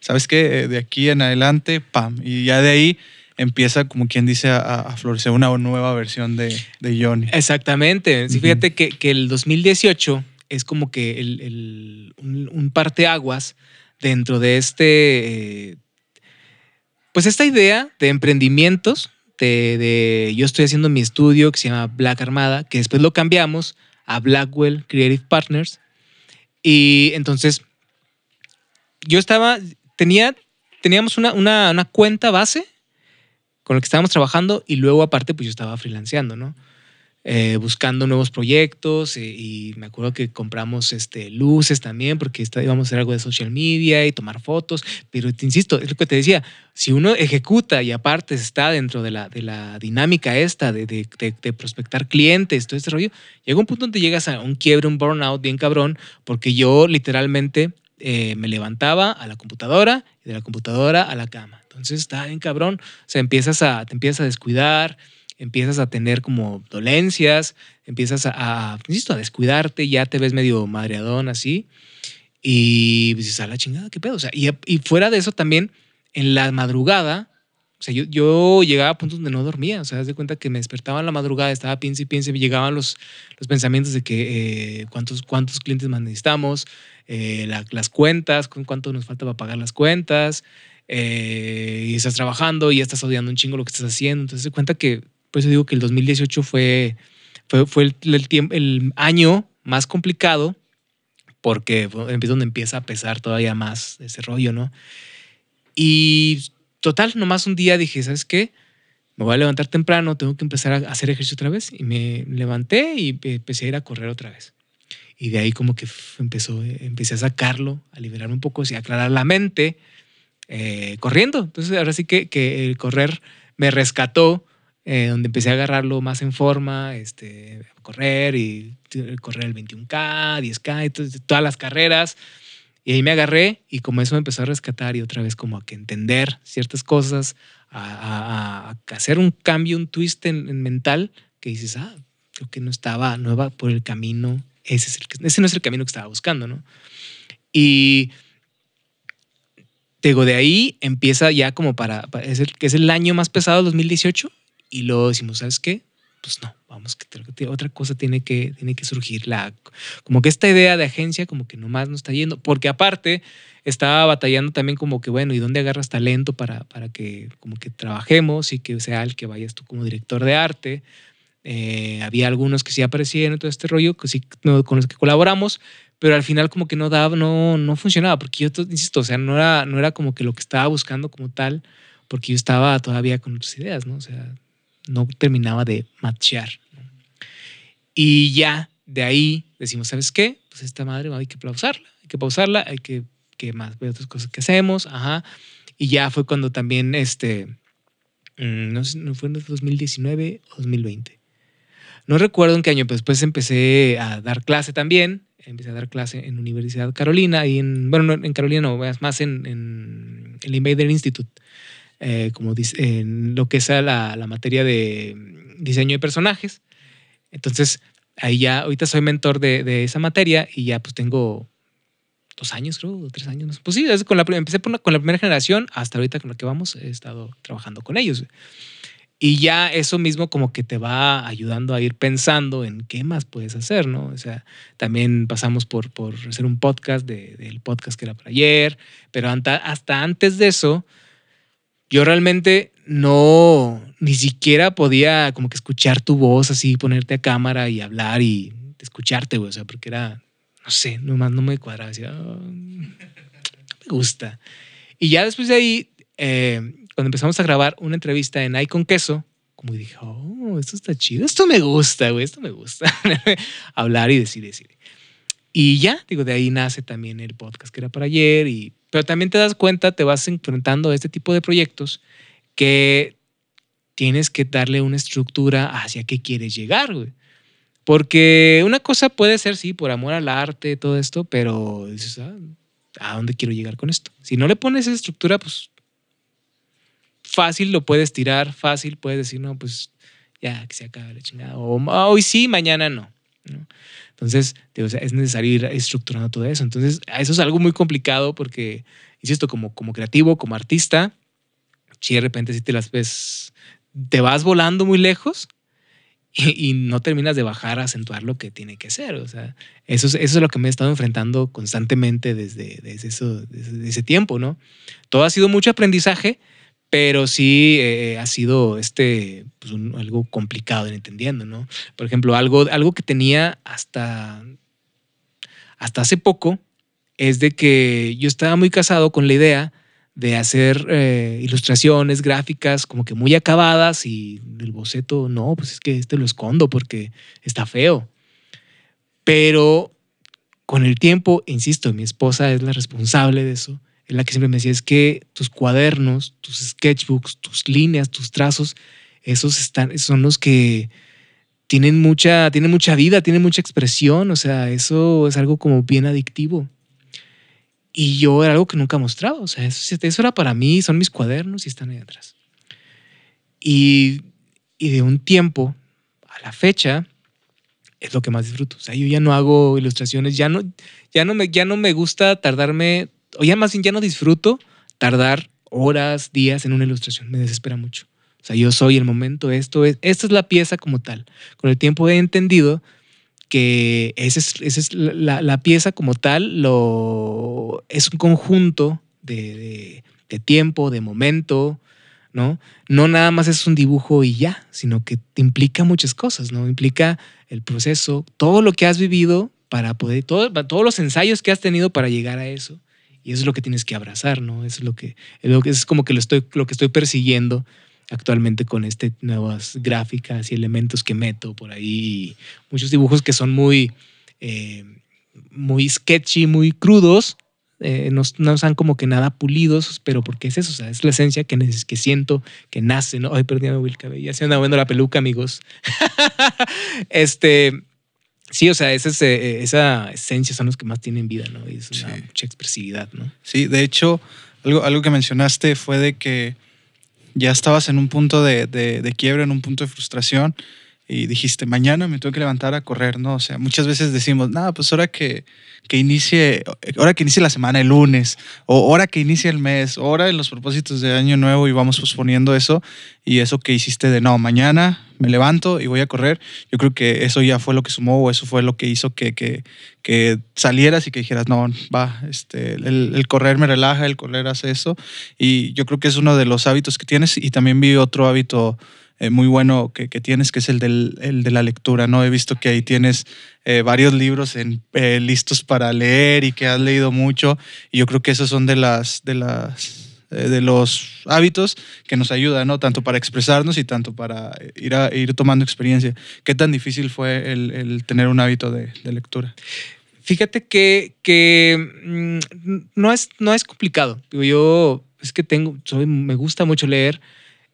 ¿sabes qué? De aquí en adelante, pam. Y ya de ahí empieza, como quien dice, a, florecer una nueva versión de, de Johnny. Exactamente. fíjate que, que, el 2018 es como que el, el, un, parteaguas dentro de este, eh, pues esta idea de emprendimientos, de, de, yo estoy haciendo mi estudio que se llama Black Armada, que después lo cambiamos a Blackwell Creative Partners. Y entonces yo estaba, tenía, teníamos una, una, una cuenta base con el que estábamos trabajando y luego aparte pues yo estaba freelanceando, ¿no? Eh, buscando nuevos proyectos eh, y me acuerdo que compramos este, luces también porque está, íbamos a hacer algo de social media y tomar fotos, pero te insisto, es lo que te decía, si uno ejecuta y aparte está dentro de la, de la dinámica esta de, de, prospectar clientes, todo este rollo, llega un punto donde llegas a un quiebre, un burnout bien cabrón, porque yo literalmente eh, me levantaba a la computadora y de la computadora a la cama. Entonces está bien cabrón, o sea, empiezas a, te empiezas a descuidar, empiezas a tener como dolencias, empiezas a, a, insisto, a descuidarte, ya te ves medio madreadón así. Y dices, a la chingada, qué pedo. O sea, y, y, fuera de eso también, en la madrugada, o sea, yo, yo llegaba a puntos donde no dormía. O sea, das de cuenta que me despertaba en la madrugada, estaba piense y piense, y llegaban los, los pensamientos de que eh, cuántos, cuántos clientes más necesitamos, eh, la, las cuentas, cuánto nos falta para pagar las cuentas. Eh, y estás trabajando y ya estás odiando un chingo lo que estás haciendo. Entonces, se cuenta que por eso digo que el 2018 fue, fue, fue el, el, el año más complicado porque es donde empieza a pesar todavía más ese rollo, ¿no? Y total, nomás un día dije, ¿sabes qué? Me voy a levantar temprano, tengo que empezar a hacer ejercicio otra vez. Y me levanté y empecé a ir a correr otra vez. Y de ahí como que empezó, empecé a sacarlo, a liberar un poco, a aclarar la mente, eh, corriendo. Entonces ahora sí que, que el correr me rescató eh, donde empecé a agarrarlo más en forma, este, correr y correr el 21K, 10K, todas las carreras. Y ahí me agarré y como eso me empezó a rescatar y otra vez como a que entender ciertas cosas, a, hacer un cambio, un twist en, mental, que dices, ah, creo que no estaba, no iba por el camino, ese, es ese no es el camino que estaba buscando, ¿no? Y digo, de ahí empieza ya como para, para es, el, es el año más pesado, 2018, y luego decimos, ¿sabes qué? Pues no, vamos, que otra cosa tiene que, tiene que surgir. La, como que esta idea de agencia como que nomás no está yendo, porque aparte estaba batallando también como que, bueno, ¿y dónde agarras talento para, para que como que trabajemos y que sea el que vayas tú como director de arte? Eh, había algunos que sí aparecían en todo este rollo, que sí, con los que colaboramos, pero al final como que no daba, no, no funcionaba, porque yo, insisto, o sea, no era, no era como que lo que estaba buscando como tal, porque yo estaba todavía con otras ideas, ¿no? O sea, no terminaba de matchear. Y ya de ahí decimos, ¿sabes qué? Pues esta madre hay que pausarla, hay que pausarla, hay que, que más ver otras cosas que hacemos, ajá. Y ya fue cuando también, este, mm, no sé, no fue en 2019 o 2020. No recuerdo en qué año, pero después empecé a dar clase también. Empecé a dar clase en Universidad Carolina y en, bueno, en Carolina no, más en, en el Invader Institute eh, como dice, en lo que es la, la, materia de diseño de personajes. Entonces, ahí ya, ahorita soy mentor de, de, esa materia y ya pues tengo dos años, creo, tres años. Pues sí, con la, empecé con la primera generación, hasta ahorita con la que vamos, he estado trabajando con ellos. Y ya eso mismo como que te va ayudando a ir pensando en qué más puedes hacer, ¿no? O sea, también pasamos por, por hacer un podcast de, del podcast que era para ayer, pero hasta antes de eso, yo realmente no, ni siquiera podía como que escuchar tu voz así, ponerte a cámara y hablar y escucharte, güey. O sea, porque era, no sé, nomás no me cuadraba. Decía, oh, me gusta. Y ya después de ahí, eh, cuando empezamos a grabar una entrevista en Icon Queso, como dije, oh, esto está chido, esto me gusta, güey, esto me gusta. *laughs* hablar y decir, decir. Y ya, digo, de ahí nace también el podcast que era para ayer y pero también te das cuenta, te vas enfrentando a este tipo de proyectos que tienes que darle una estructura hacia qué quieres llegar, güey. Porque una cosa puede ser, sí, por amor al arte, todo esto, pero dices, ah, ¿a dónde quiero llegar con esto? Si no le pones esa estructura, pues fácil lo puedes tirar, fácil puedes decir, no, pues ya que se acabe la chingada. O hoy sí, mañana no. Entonces, es necesario ir estructurando todo eso. Entonces, eso es algo muy complicado porque, insisto, como, como creativo, como artista, si de repente si te las ves, te vas volando muy lejos *laughs* y, no terminas de bajar a acentuar lo que tiene que ser. O sea, eso es, eso es lo que me he estado enfrentando constantemente desde, desde, eso, desde ese tiempo, ¿no? Todo ha sido mucho aprendizaje, pero sí eh, ha sido este, pues algo complicado en entendiendo, ¿no? Por ejemplo, algo, algo que tenía hasta, hasta hace poco es de que yo estaba muy casado con la idea de hacer eh, ilustraciones gráficas como que muy acabadas y el boceto, no, pues es que este lo escondo porque está feo. Pero con el tiempo, insisto, mi esposa es la responsable de eso, es la que siempre me decía, es que tus cuadernos, tus sketchbooks, tus líneas, tus trazos, esos están, son los que tienen mucha, tienen mucha vida, tienen mucha expresión, o sea, eso es algo como bien adictivo. Y yo era algo que nunca mostraba, o sea, eso, era para mí, son mis cuadernos y están ahí atrás. Y, y de un tiempo a la fecha, es lo que más disfruto. O sea, yo ya no hago ilustraciones, ya no, ya no, ya no me gusta tardarme, o ya más bien ya no disfruto tardar horas, días en una ilustración. Me desespera mucho. O sea, yo soy el momento, esto es, esta es la pieza como tal. Con el tiempo he entendido que esa es, es la, la, pieza como tal, lo, es un conjunto de, de, tiempo, de momento, ¿no? No nada más es un dibujo y ya, sino que implica muchas cosas, ¿no? Implica el proceso, todo lo que has vivido para poder, todo, todos los ensayos que has tenido para llegar a eso. Y eso es lo que tienes que abrazar, ¿no? Es lo que, es, lo que, es como que lo, estoy, lo que estoy persiguiendo actualmente con este nuevas gráficas y elementos que meto por ahí. Muchos dibujos que son muy, eh, muy sketchy, muy crudos, eh, no, no están como que nada pulidos, pero porque es eso, o sea, es la esencia que, que siento, que nace, ¿no? Ay, perdí, el cabello, ya se anda moviendo la peluca, amigos. *laughs* este, sí, o sea, esa, esa esencia son los que más tienen vida, ¿no? Y es una mucha expresividad, ¿no? Sí, de hecho, algo, algo que mencionaste fue de que ya estabas en un punto de, de, de quiebre, en un punto de frustración y dijiste, mañana me tengo que levantar a correr, ¿no? O sea, muchas veces decimos, nada, pues ahora que, que inicie, ahora que inicie la semana el lunes, o ahora que inicie el mes, ahora en los propósitos de año nuevo y vamos posponiendo eso, y eso que hiciste de, no, mañana me levanto y voy a correr, yo creo que eso ya fue lo que sumó o eso fue lo que hizo que, que, que salieras y que dijeras, no, va, este, el, el, correr me relaja, el correr hace eso, y yo creo que es uno de los hábitos que tienes, y también vi otro hábito eh, muy bueno que, que, tienes, que es el, del, el, de la lectura, ¿no? He visto que ahí tienes eh, varios libros en, eh, listos para leer y que has leído mucho, y yo creo que esos son de las... De las de los hábitos que nos ayudan, ¿no? Tanto para expresarnos y tanto para ir, a, ir tomando experiencia. ¿Qué tan difícil fue el, el tener un hábito de, de lectura? Fíjate que, que mmm, no, es, no es complicado. Yo es que tengo, soy, me gusta mucho leer.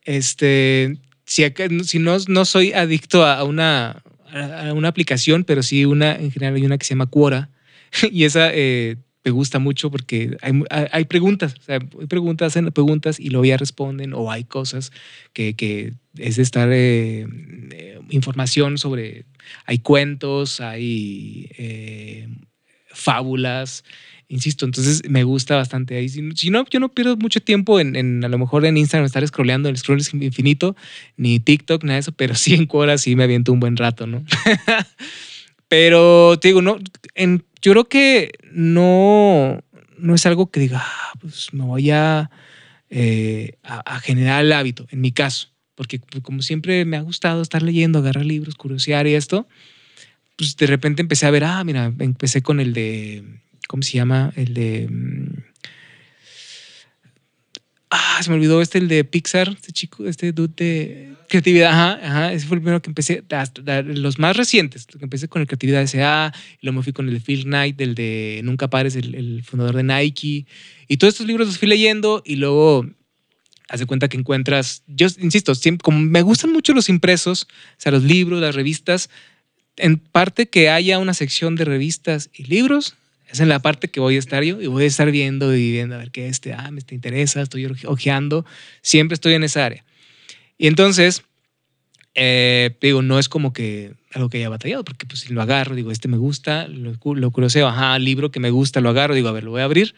Este, si, si no, no soy adicto a una, a una aplicación, pero sí una, en general hay una que se llama Quora *laughs* y esa eh, me gusta mucho porque hay, hay preguntas, o sea, hay preguntas, hacen preguntas y luego ya responden o hay cosas que, que es de estar eh, eh, información sobre, hay cuentos, hay eh, fábulas, insisto, entonces me gusta bastante ahí. Si, no, yo no pierdo mucho tiempo en, a lo mejor en Instagram estar scrolleando, el scroll infinito, ni TikTok, nada de eso, pero *laughs* sí en horas sí me aviento un buen rato, ¿no? *laughs* pero te digo, no, yo creo que no, no es algo que diga, ah, pues me voy a, eh, a generar el hábito, en mi caso, porque pues, como siempre me ha gustado estar leyendo, agarrar libros, curiosear y esto, pues de repente empecé a ver, ah, mira, empecé con el de ¿cómo se llama? El de... Ah, se me olvidó este, el de Pixar, este chico, este dude de creatividad, ajá, ajá, ese fue el primero que empecé, los más recientes, que empecé con el creatividad S.A., luego me fui con el de Phil Knight, del de Nunca Pares, el, el fundador de Nike, y todos estos libros los fui leyendo, y luego hace cuenta que encuentras, yo insisto, siempre, como me gustan mucho los impresos, o sea, los libros, las revistas, en parte que haya una sección de revistas y libros, es en la parte que voy a estar yo y voy a estar viendo y viendo a ver qué este, ah, me interesa, estoy ojeando, siempre estoy en esa área. Y entonces, eh, digo, no es como que algo que haya batallado, porque pues si lo agarro, digo, este me gusta, lo, lo cruceo, ajá, libro que me gusta, lo agarro, digo, a ver, lo voy a abrir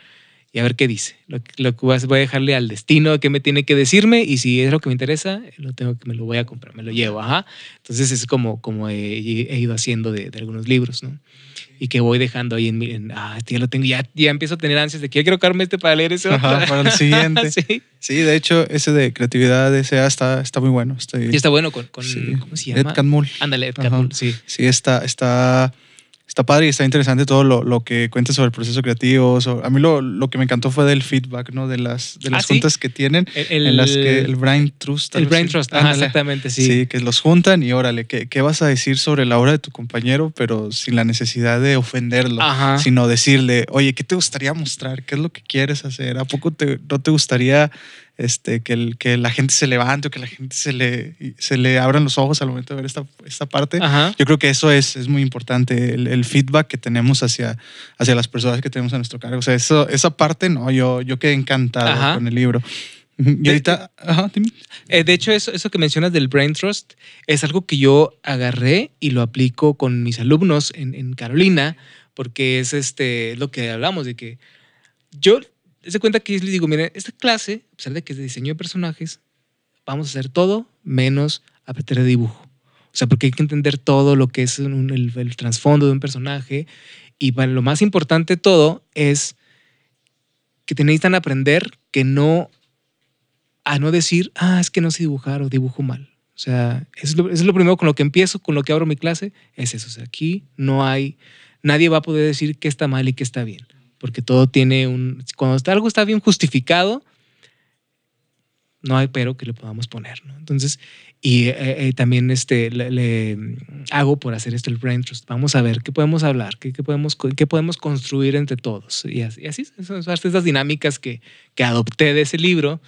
y a ver qué dice. Lo, lo que voy a dejarle al destino que me tiene que decirme y si es lo que me interesa, lo tengo que me lo voy a comprar, me lo llevo, ajá. Entonces es como, como he, he ido haciendo de, de, algunos libros, ¿no? Y que voy dejando ahí en mi, en, ah, este ya lo tengo, ya, ya empiezo a tener ansias de que ya quiero cargarme este para leer ese Ajá, para el *laughs* siguiente. sí. sí, de hecho, ese de creatividad, ese está, está muy bueno. Estoy, y está bueno con, con sí. ¿cómo se llama? Ed Catmull. Ándale, Ed Catmull, sí. Sí, está, está, está padre y está interesante todo lo, lo que cuentas sobre el proceso creativo. a mí lo, lo, que me encantó fue del feedback, ¿no? De las, de las ah, juntas que tienen, el, en las que el Brain Trust. El Brain Trust, exactamente, sí. Sí, que los juntan y órale, ¿qué, ¿qué, vas a decir sobre la obra de tu compañero, pero sin la necesidad de ofenderlo, sino decirle, oye, ¿qué te gustaría mostrar? ¿Qué es lo que quieres hacer? ¿A poco te, no te gustaría este, que, el, que la gente se levante o que la gente se le, se le abran los ojos al momento de ver esta, esta parte. Yo creo que eso es, es muy importante, el, feedback que tenemos hacia, hacia las personas que tenemos a nuestro cargo. O sea, eso, esa parte, no, yo, yo quedé encantado con el libro. Y ahorita, eh, de hecho, eso, eso que mencionas del Brain Trust es algo que yo agarré y lo aplico con mis alumnos en, en Carolina, porque es este, lo que hablamos de que yo se cuenta que les digo, miren, esta clase, a pesar de que es de diseño de personajes, vamos a hacer todo menos aprender de dibujo. O sea, porque hay que entender todo lo que es el, trasfondo de un personaje. Y lo más importante de todo es que te necesitan aprender que no, a no decir, ah, es que no sé dibujar o dibujo mal. O sea, eso es, lo, es lo primero con lo que empiezo, con lo que abro mi clase, es eso. O sea, aquí no hay, nadie va a poder decir qué está mal y qué está bien porque todo tiene un... Cuando algo está bien justificado, no hay pero que le podamos poner, ¿no? Entonces, y eh, eh, también este, le, hago por hacer esto el Brain Trust. Vamos a ver qué podemos hablar, qué, qué podemos, qué podemos construir entre todos. Y así, y así son dinámicas que, que adopté de ese libro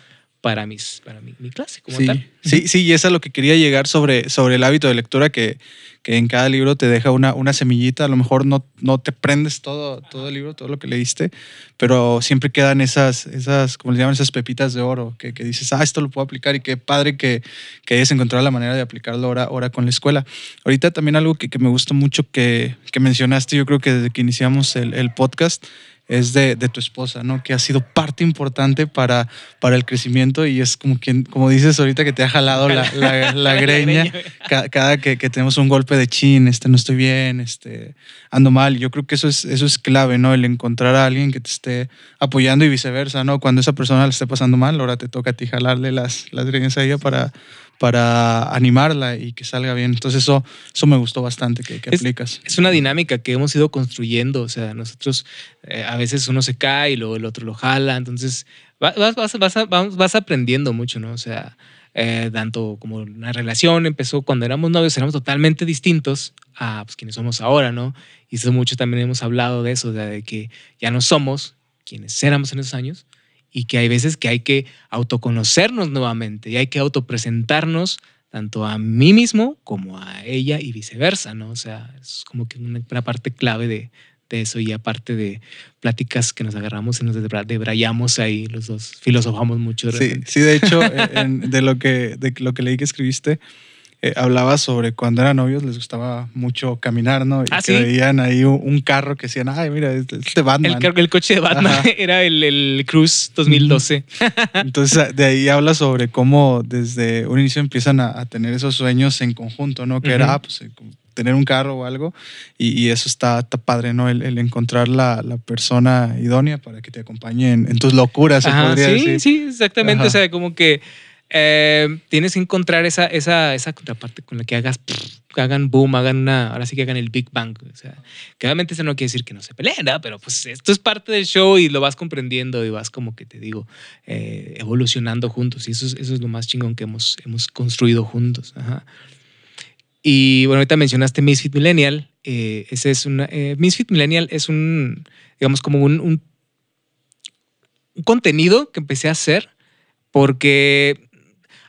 para, mis, para mi, clase como sí, tal. Sí, sí, y es a lo que quería llegar sobre, sobre el hábito de lectura, que, que en cada libro te deja una, una semillita. A lo mejor no, no te prendes todo, todo el libro, todo lo que leíste, pero siempre quedan esas, esas como le llaman, esas pepitas de oro, que, que, dices, ah, esto lo puedo aplicar y qué padre que, que hayas encontrado la manera de aplicarlo ahora, ahora con la escuela. Ahorita también algo que, que me gusta mucho que, que mencionaste, yo creo que desde que iniciamos el, el podcast, es de, de, tu esposa, ¿no? Que ha sido parte importante para, para el crecimiento y es como quien, como dices ahorita que te ha jalado la, la, *laughs* greña cada, que, que, tenemos un golpe de chin, este, no estoy bien, este, ando mal. Yo creo que eso es, eso es clave, ¿no? El encontrar a alguien que te esté apoyando y viceversa, ¿no? Cuando esa persona le esté pasando mal, ahora te toca a ti jalarle las, las greñas a ella para, para animarla y que salga bien. Entonces eso, eso me gustó bastante que, aplicas. Es una dinámica que hemos ido construyendo, o sea, nosotros eh, a veces uno se cae y luego el otro lo jala, entonces vas, vas, vas, vas aprendiendo mucho, ¿no? O sea, eh, tanto como una relación empezó cuando éramos novios, éramos totalmente distintos a pues, quienes somos ahora, ¿no? Y eso mucho también hemos hablado de eso, de que ya no somos quienes éramos en esos años, y que hay veces que hay que autoconocernos nuevamente y hay que autopresentarnos tanto a mí mismo como a ella y viceversa, ¿no? O sea, es como que una, parte clave de, de, eso y aparte de pláticas que nos agarramos y nos debrayamos ahí, los dos filosofamos mucho. sí, sí, de hecho, *laughs* de, lo que, de lo que leí que escribiste, eh, hablaba sobre cuando eran novios les gustaba mucho caminar, ¿no? Y ¿Ah, que veían ahí un, carro que decían, ay, mira, es, de Batman. El, el, coche de Batman *laughs* era el, el Cruz 2012. Entonces, de ahí habla sobre cómo desde un inicio empiezan a, tener esos sueños en conjunto, ¿no? Que era, ah, pues, eh, tener un carro o algo. Y, eso está, está, padre, ¿no? El, encontrar la, la, persona idónea para que te acompañe en, tus locuras, se podría sí, decir. Sí, exactamente. O sea, como que eh, tienes que encontrar esa, esa, esa contraparte con la que hagas, hagan boom, hagan una, ahora sí que hagan el Big Bang. O sea, que obviamente eso no quiere decir que no se peleen, pero pues esto es parte del show y lo vas comprendiendo y vas como que te digo, eh, evolucionando juntos. Y eso es, eso es lo más chingón que hemos, hemos construido juntos. Y bueno, ahorita mencionaste Misfit Millennial. Eh, ese es una, Misfit Millennial es un, digamos, como un, un contenido que empecé a hacer porque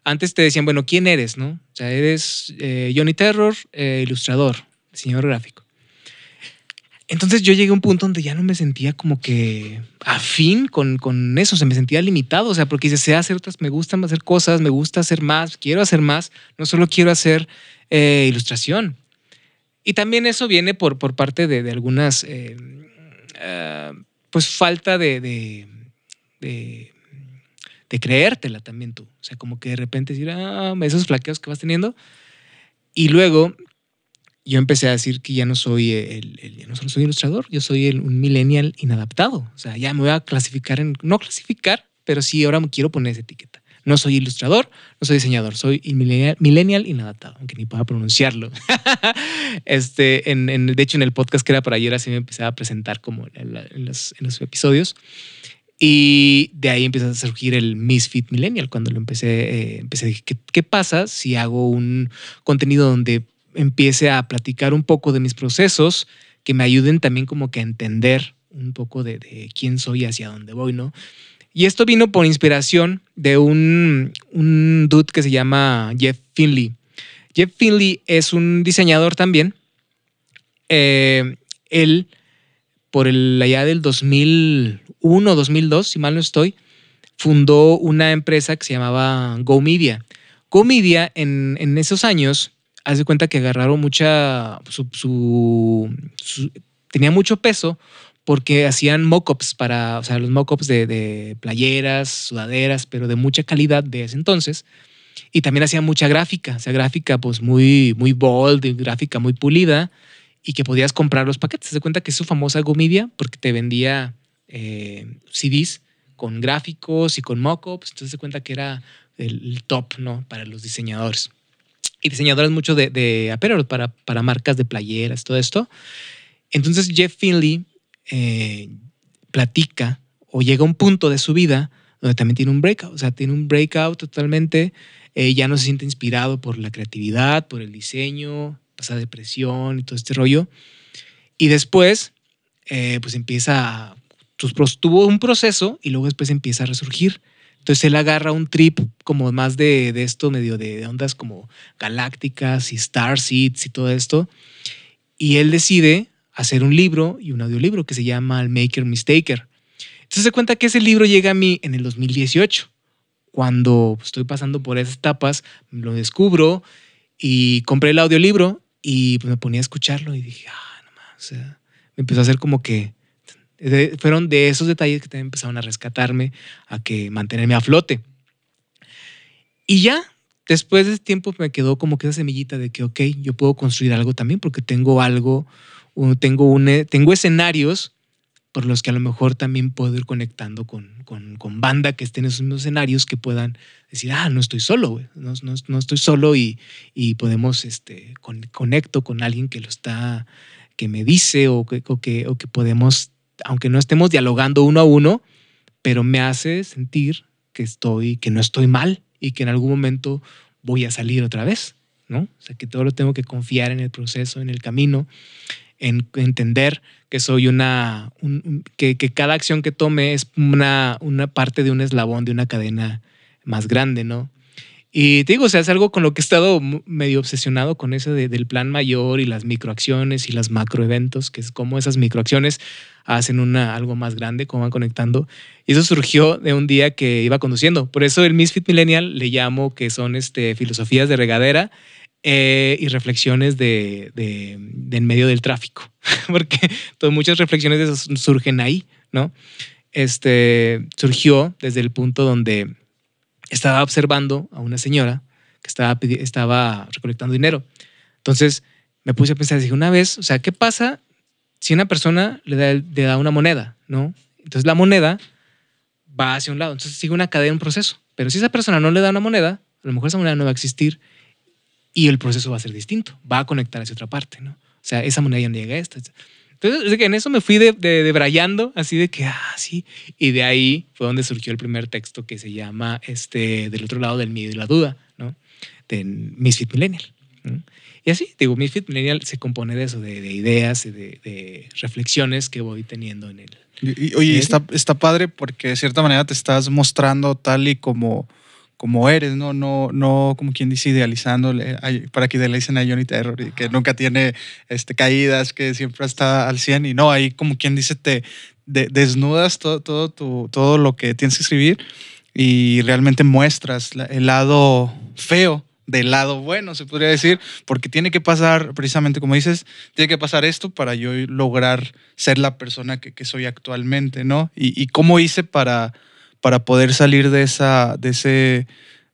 antes te decían, bueno, ¿quién eres? ¿no? O sea, eres eh, Johnny Terror, eh, ilustrador, diseñador gráfico. Entonces yo llegué a un punto donde ya no me sentía como que afín con, con eso, se me sentía limitado, o sea, porque dice, hacer otras, me gustan hacer cosas, me gusta hacer más, quiero hacer más, no solo quiero hacer eh, ilustración. Y también eso viene por, por parte de, de algunas, pues falta de de creértela también tú. O sea, como que de repente decir, ah, esos flaqueos que vas teniendo. Y luego yo empecé a decir que ya no soy el, ya no solo soy ilustrador, yo soy el, un millennial inadaptado. O sea, ya me voy a clasificar en, no clasificar, pero sí ahora me quiero poner esa etiqueta. No soy ilustrador, no soy diseñador, soy millennial, millennial inadaptado, aunque ni pueda pronunciarlo. *laughs* este, en, de hecho, en el podcast que era para ayer, así me empecé a presentar como en, los, episodios. Y de ahí empieza a surgir el Misfit Millennial. Cuando lo empecé, eh, empecé a decir, ¿qué, ¿qué, pasa si hago un contenido donde empiece a platicar un poco de mis procesos que me ayuden también como que a entender un poco de, quién soy y hacia dónde voy, ¿no? Y esto vino por inspiración de un, un dude que se llama Jeff Finley. Jeff Finley es un diseñador también. Eh, él, por el allá del 2001, 2002, si mal no estoy, fundó una empresa que se llamaba Go Media. Go Media en, en esos años haz de cuenta que agarraron mucha, su, tenía mucho peso porque hacían mockups para, o sea, los mockups de, de playeras, sudaderas, pero de mucha calidad de ese entonces. Y también hacían mucha gráfica, o sea, gráfica pues muy, muy bold, gráfica muy pulida y que podías comprar los paquetes. Se cuenta que es su famosa Gomedia porque te vendía eh, CDs con gráficos y con mockups. Entonces se cuenta que era el top, ¿no? Para los diseñadores y diseñadores mucho de, de para, para marcas de playeras, todo esto. Entonces Jeff Finley eh, platica o llega a un punto de su vida donde también tiene un breakout, o sea, tiene un breakout totalmente, eh, ya no se siente inspirado por la creatividad, por el diseño, pasa depresión y todo este rollo. Y después, eh, pues empieza, tuvo un proceso y luego después empieza a resurgir. Entonces él agarra un trip como más de, de esto, medio de, ondas como galácticas y starseeds y todo esto. Y él decide hacer un libro y un audiolibro que se llama El Maker Mistaker. Entonces se cuenta que ese libro llega a mí en el 2018. Cuando estoy pasando por esas etapas, lo descubro y compré el audiolibro y pues me ponía a escucharlo y dije, ah, no más. O sea, me empezó a hacer como que fueron de esos detalles que también empezaron a rescatarme, a que mantenerme a flote. Y ya, después de ese tiempo me quedó como que esa semillita de que, ok, yo puedo construir algo también porque tengo algo, tengo, un, tengo escenarios por los que a lo mejor también puedo ir conectando con, con, con banda que estén en esos mismos escenarios que puedan decir, ah, no estoy solo, No, no, no, estoy solo y, y podemos, este, conecto con alguien que lo está, que me dice o que, o que, o que podemos aunque no estemos dialogando uno a uno, pero me hace sentir que estoy, que no estoy mal y que en algún momento voy a salir otra vez, ¿no? O sea, que todo lo tengo que confiar en el proceso, en el camino, en entender que soy una, que, cada acción que tome es una, una parte de un eslabón, de una cadena más grande, ¿no? Y te digo, o sea, es algo con lo que he estado medio obsesionado con eso del plan mayor y las microacciones y las macroeventos, que es como esas microacciones hacen una, algo más grande, cómo van conectando. Y eso surgió de un día que iba conduciendo. Por eso el Misfit Millennial le llamo que son este, filosofías de regadera eh, y reflexiones de, de, en medio del tráfico, *laughs* porque todas, muchas reflexiones de esas surgen ahí, ¿no? Este, surgió desde el punto donde estaba observando a una señora que estaba, estaba recolectando dinero. Entonces me puse a pensar, dije, una vez, o sea, ¿qué pasa si una persona le da, le da una moneda, ¿no? Entonces la moneda va hacia un lado, entonces sigue una cadena, un proceso. Pero si esa persona no le da una moneda, a lo mejor esa moneda no va a existir y el proceso va a ser distinto, va a conectar hacia otra parte, ¿no? O sea, esa moneda ya no llega a esta. Entonces, en eso me fui de, de, así de que, ah, sí. Y de ahí fue donde surgió el primer texto que se llama este, Del otro lado del miedo y la duda, ¿no? De Misfit Millennial. Y así, digo, Misfit Millennial se compone de eso, de, de ideas, de, de, reflexiones que voy teniendo en él. Y, oye, está, está padre porque de cierta manera te estás mostrando tal y como como eres, ¿no? No, no como quien dice, idealizándole, para que idealicen a Johnny Terror, que nunca tiene este, caídas, que siempre está al 100, y no, ahí como quien dice, te desnudas todo, todo, tu, todo lo que tienes que escribir y realmente muestras el lado feo del lado bueno, se podría decir, porque tiene que pasar, precisamente como dices, tiene que pasar esto para yo lograr ser la persona que, soy actualmente, ¿no? Y cómo hice para para poder salir de, esa, de, ese,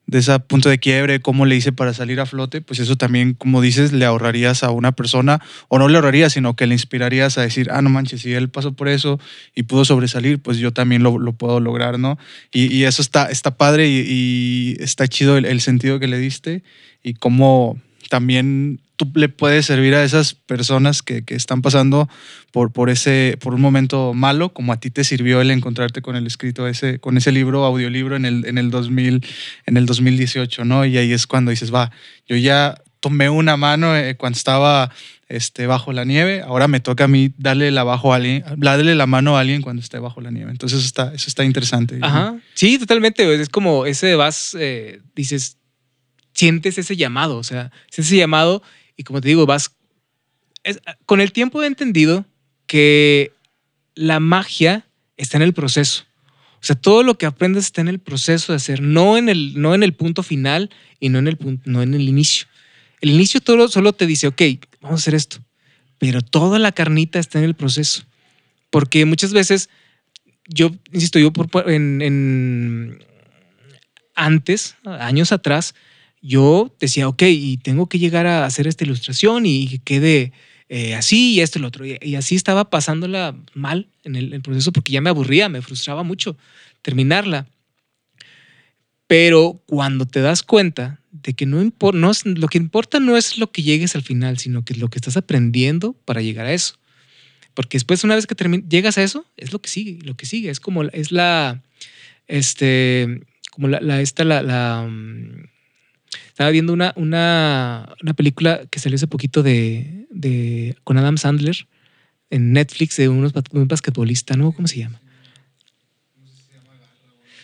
de ese punto de quiebre, cómo le hice para salir a flote, pues eso también, como dices, le ahorrarías a una persona, o no le ahorrarías, sino que le inspirarías a decir, ah, no manches, si él pasó por eso y pudo sobresalir, pues yo también lo, puedo lograr, ¿no? Y, eso está, está padre y, y está chido el, el, sentido que le diste y cómo también tú le puedes servir a esas personas que, que, están pasando por, por, ese, por un momento malo, como a ti te sirvió el encontrarte con el escrito ese, con ese libro, audiolibro en el, en el, 2000, en el 2018, ¿no? Y ahí es cuando dices, va, yo ya tomé una mano eh, cuando estaba este, bajo la nieve, ahora me toca a mí darle la, bajo alguien, darle la mano a alguien cuando esté bajo la nieve. Entonces eso está, eso está interesante. Ajá. Sí, totalmente. Es como ese vas, eh, dices, sientes ese llamado, o sea, ese llamado y como te digo, vas... Es, con el tiempo he entendido que la magia está en el proceso. O sea, todo lo que aprendes está en el proceso de hacer, no en el, no en el punto final y no en el, punto, no en el inicio. El inicio todo solo te dice, ok, vamos a hacer esto, pero toda la carnita está en el proceso. Porque muchas veces, yo, insisto, yo por, en, en antes, años atrás, yo decía, ok, y tengo que llegar a hacer esta ilustración y que quede eh, así y esto y lo otro. Y, así estaba pasándola mal en el, proceso porque ya me aburría, me frustraba mucho terminarla. Pero cuando te das cuenta de que no, no es, lo que importa no es lo que llegues al final, sino que es lo que estás aprendiendo para llegar a eso. Porque después, una vez que llegas a eso, es lo que sigue, lo que sigue. Es como, es la, este, como la, esta, la, la estaba viendo una, una, una película que salió hace poquito de, de, con Adam Sandler en Netflix de unos, un basquetbolista, ¿no? ¿Cómo se llama?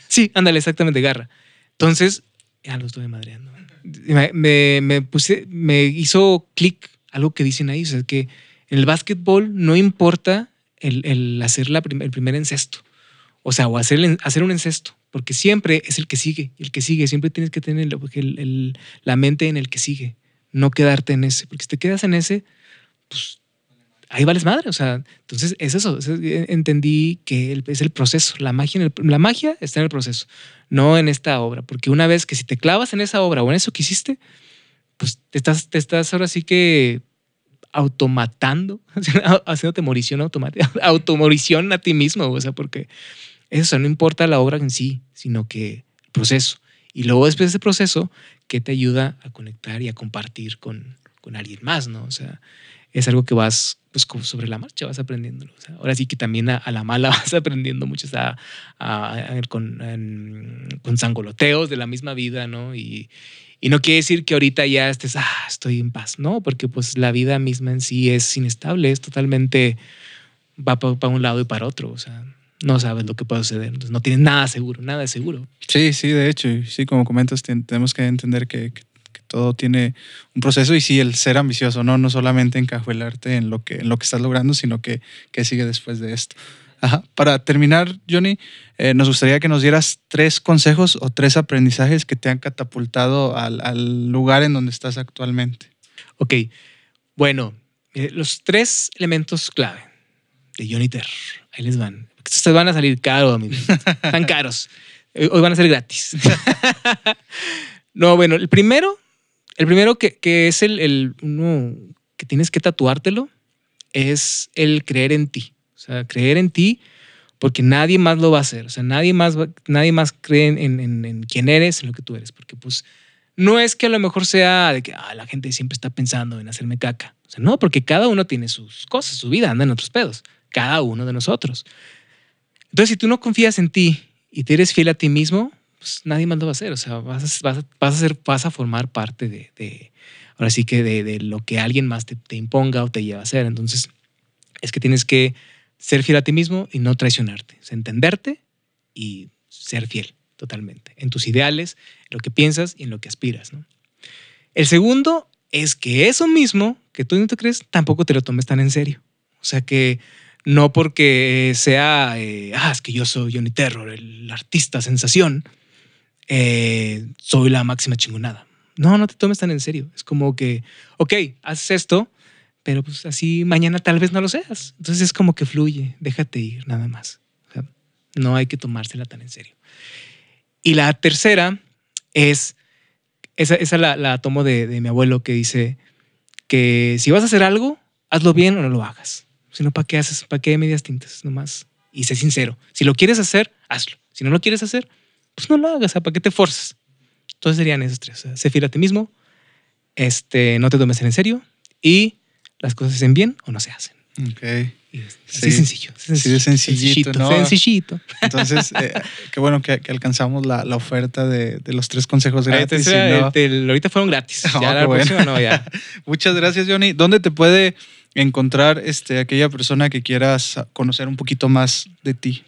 Sí, ándale, exactamente, Garra. Entonces, ya lo estoy madreando. Me, me, puse, me hizo clic algo que dicen ahí, o sea, que en el básquetbol no importa el, el hacer la el primer encesto, o sea, o hacer, hacer un encesto porque siempre es el que sigue, el que sigue, siempre tienes que tener el, el, la mente en el que sigue, no quedarte en ese, porque si te quedas en ese, pues ahí vales madre, o sea, entonces es eso, entendí que es el proceso, la magia, la magia está en el proceso, no en esta obra, porque una vez que si te clavas en esa obra o en eso que hiciste, pues te estás, te estás ahora sí que automatando, *laughs* haciéndote morición automática, *laughs* automorición a ti mismo, o sea, porque eso no importa la obra en sí, sino que el proceso. Y luego después de ese proceso, ¿qué te ayuda a conectar y a compartir con, con alguien más? ¿no? O sea, es algo que vas pues sobre la marcha, vas aprendiendo. O sea, ahora sí que también a, la mala *laughs* vas aprendiendo mucho, a, a, con, con sangoloteos de la misma vida, ¿no? Y, y no quiere decir que ahorita ya estés, ah, estoy en paz, ¿no? Porque pues la vida misma en sí es inestable, es totalmente, va para un lado y para otro, o sea, no sabes lo que puede suceder. Entonces no tienes nada seguro, nada seguro. Sí, sí, de hecho, sí, como comentas, tenemos que entender que, que, todo tiene un proceso y sí, el ser ambicioso, ¿no? No solamente encajuelarte en lo que, en lo que estás logrando, sino que, que sigue después de esto. Ajá. Para terminar, Johnny, eh, nos gustaría que nos dieras tres consejos o tres aprendizajes que te han catapultado al, al lugar en donde estás actualmente. Ok, bueno, los tres elementos clave de Johnny Terror, ahí les van. Estos van a salir caros, amigos. Están *laughs* caros. Hoy van a ser gratis. *laughs* no, bueno, el primero, el primero que, que es el, el, uno que tienes que tatuártelo es el creer en ti. O sea, creer en ti porque nadie más lo va a hacer. O sea, nadie más, nadie más cree en, en, en quién eres, en lo que tú eres. Porque pues no es que a lo mejor sea de que ah, la gente siempre está pensando en hacerme caca. O sea, no, porque cada uno tiene sus cosas, su vida, anda en otros pedos. Cada uno de nosotros. Entonces, si tú no confías en ti y te eres fiel a ti mismo, pues nadie más lo va a hacer. O sea, vas a, vas vas a, formar parte de, ahora sí que de, lo que alguien más te, imponga o te lleva a hacer. Entonces, es que tienes que ser fiel a ti mismo y no traicionarte. Entenderte y ser fiel totalmente en tus ideales, en lo que piensas y en lo que aspiras. El segundo es que eso mismo que tú no te crees, tampoco te lo tomes tan en serio. O sea, que no porque sea, eh, ah, es que yo soy Johnny Terror, el artista sensación, eh, soy la máxima chingonada. No, no te tomes tan en serio. Es como que, ok, haces esto, pero pues así mañana tal vez no lo seas. Entonces es como que fluye, déjate ir, nada más. No hay que tomársela tan en serio. Y la tercera es, esa, esa la, la tomo de, de mi abuelo que dice que si vas a hacer algo, hazlo bien o no lo hagas. Si no, ¿para qué haces? ¿Para qué medias tintas? Nomás. Y sé sincero. Si lo quieres hacer, hazlo. Si no lo quieres hacer, pues no lo hagas. ¿Para qué te forzas? Entonces serían esos tres. O sea, sé fiel a ti mismo, este, no te tomes en serio y las cosas se hacen bien o no se hacen. Ok. Sí. Sencillo. Sí, de sencillito, ¿no? Sencillito. Entonces, eh, *laughs* qué bueno que, que alcanzamos la, la oferta de, de los tres consejos gratis. no- este, ahorita fueron gratis. Oh, *laughs* ya qué la bueno. próxima no, ya. *laughs* Muchas gracias, Johnny. ¿Dónde te puede encontrar este, aquella persona que quieras conocer un poquito más de ti?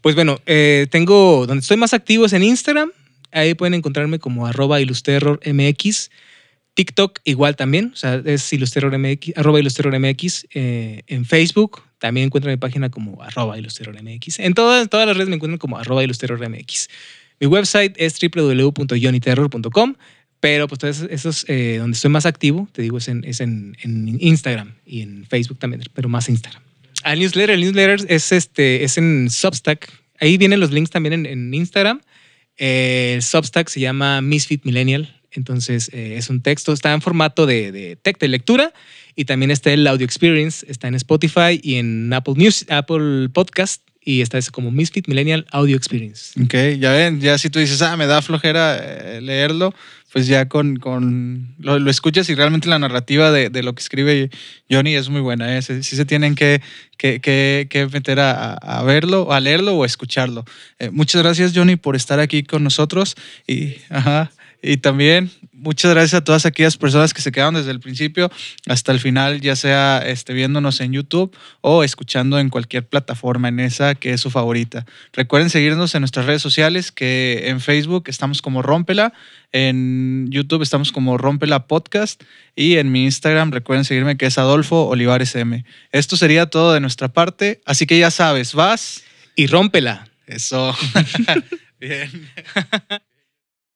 Pues bueno, eh, tengo, donde estoy más activo es en Instagram. Ahí pueden encontrarme como arroba ilusterrormx. TikTok igual también, o sea, es ilusterrormx, arroba ilusterrormx. Eh, en Facebook también encuentran mi página como arroba ilusterrormx. En todas, todas las redes me encuentran como arroba ilusterrormx. Mi website es www.johnnyterror.com, pero pues todos esos, eh, donde estoy más activo, te digo, es en, es en, en Instagram y en Facebook también, pero más Instagram. Al newsletter, el newsletter es, este, es en Substack. Ahí vienen los links también en, en Instagram. Eh, el Substack se llama Misfit Millennial. Entonces eh, es un texto, está en formato de, de texto de lectura y también está el Audio Experience, está en Spotify y en Apple, Music, Apple Podcast y está ese como Misfit Millennial Audio Experience. Ok, ya ven, ya si tú dices, ah, me da flojera eh, leerlo, pues ya con, con lo, escuchas y realmente la narrativa de, de lo que escribe Johnny es muy buena. ¿eh? Sí, se tienen que, que, que, que meter a, a verlo, a leerlo o a escucharlo. Eh, muchas gracias, Johnny, por estar aquí con nosotros y, ajá, y también muchas gracias a todas aquellas personas que se quedaron desde el principio hasta el final, ya sea este, viéndonos en YouTube o escuchando en cualquier plataforma en esa que es su favorita. Recuerden seguirnos en nuestras redes sociales, que en Facebook estamos como Rómpela, en YouTube estamos como Rómpela Podcast y en mi Instagram recuerden seguirme que es Adolfo Olivares M. Esto sería todo de nuestra parte, así que ya sabes, vas. Y rómpela. Eso. *laughs* Bien. *laughs*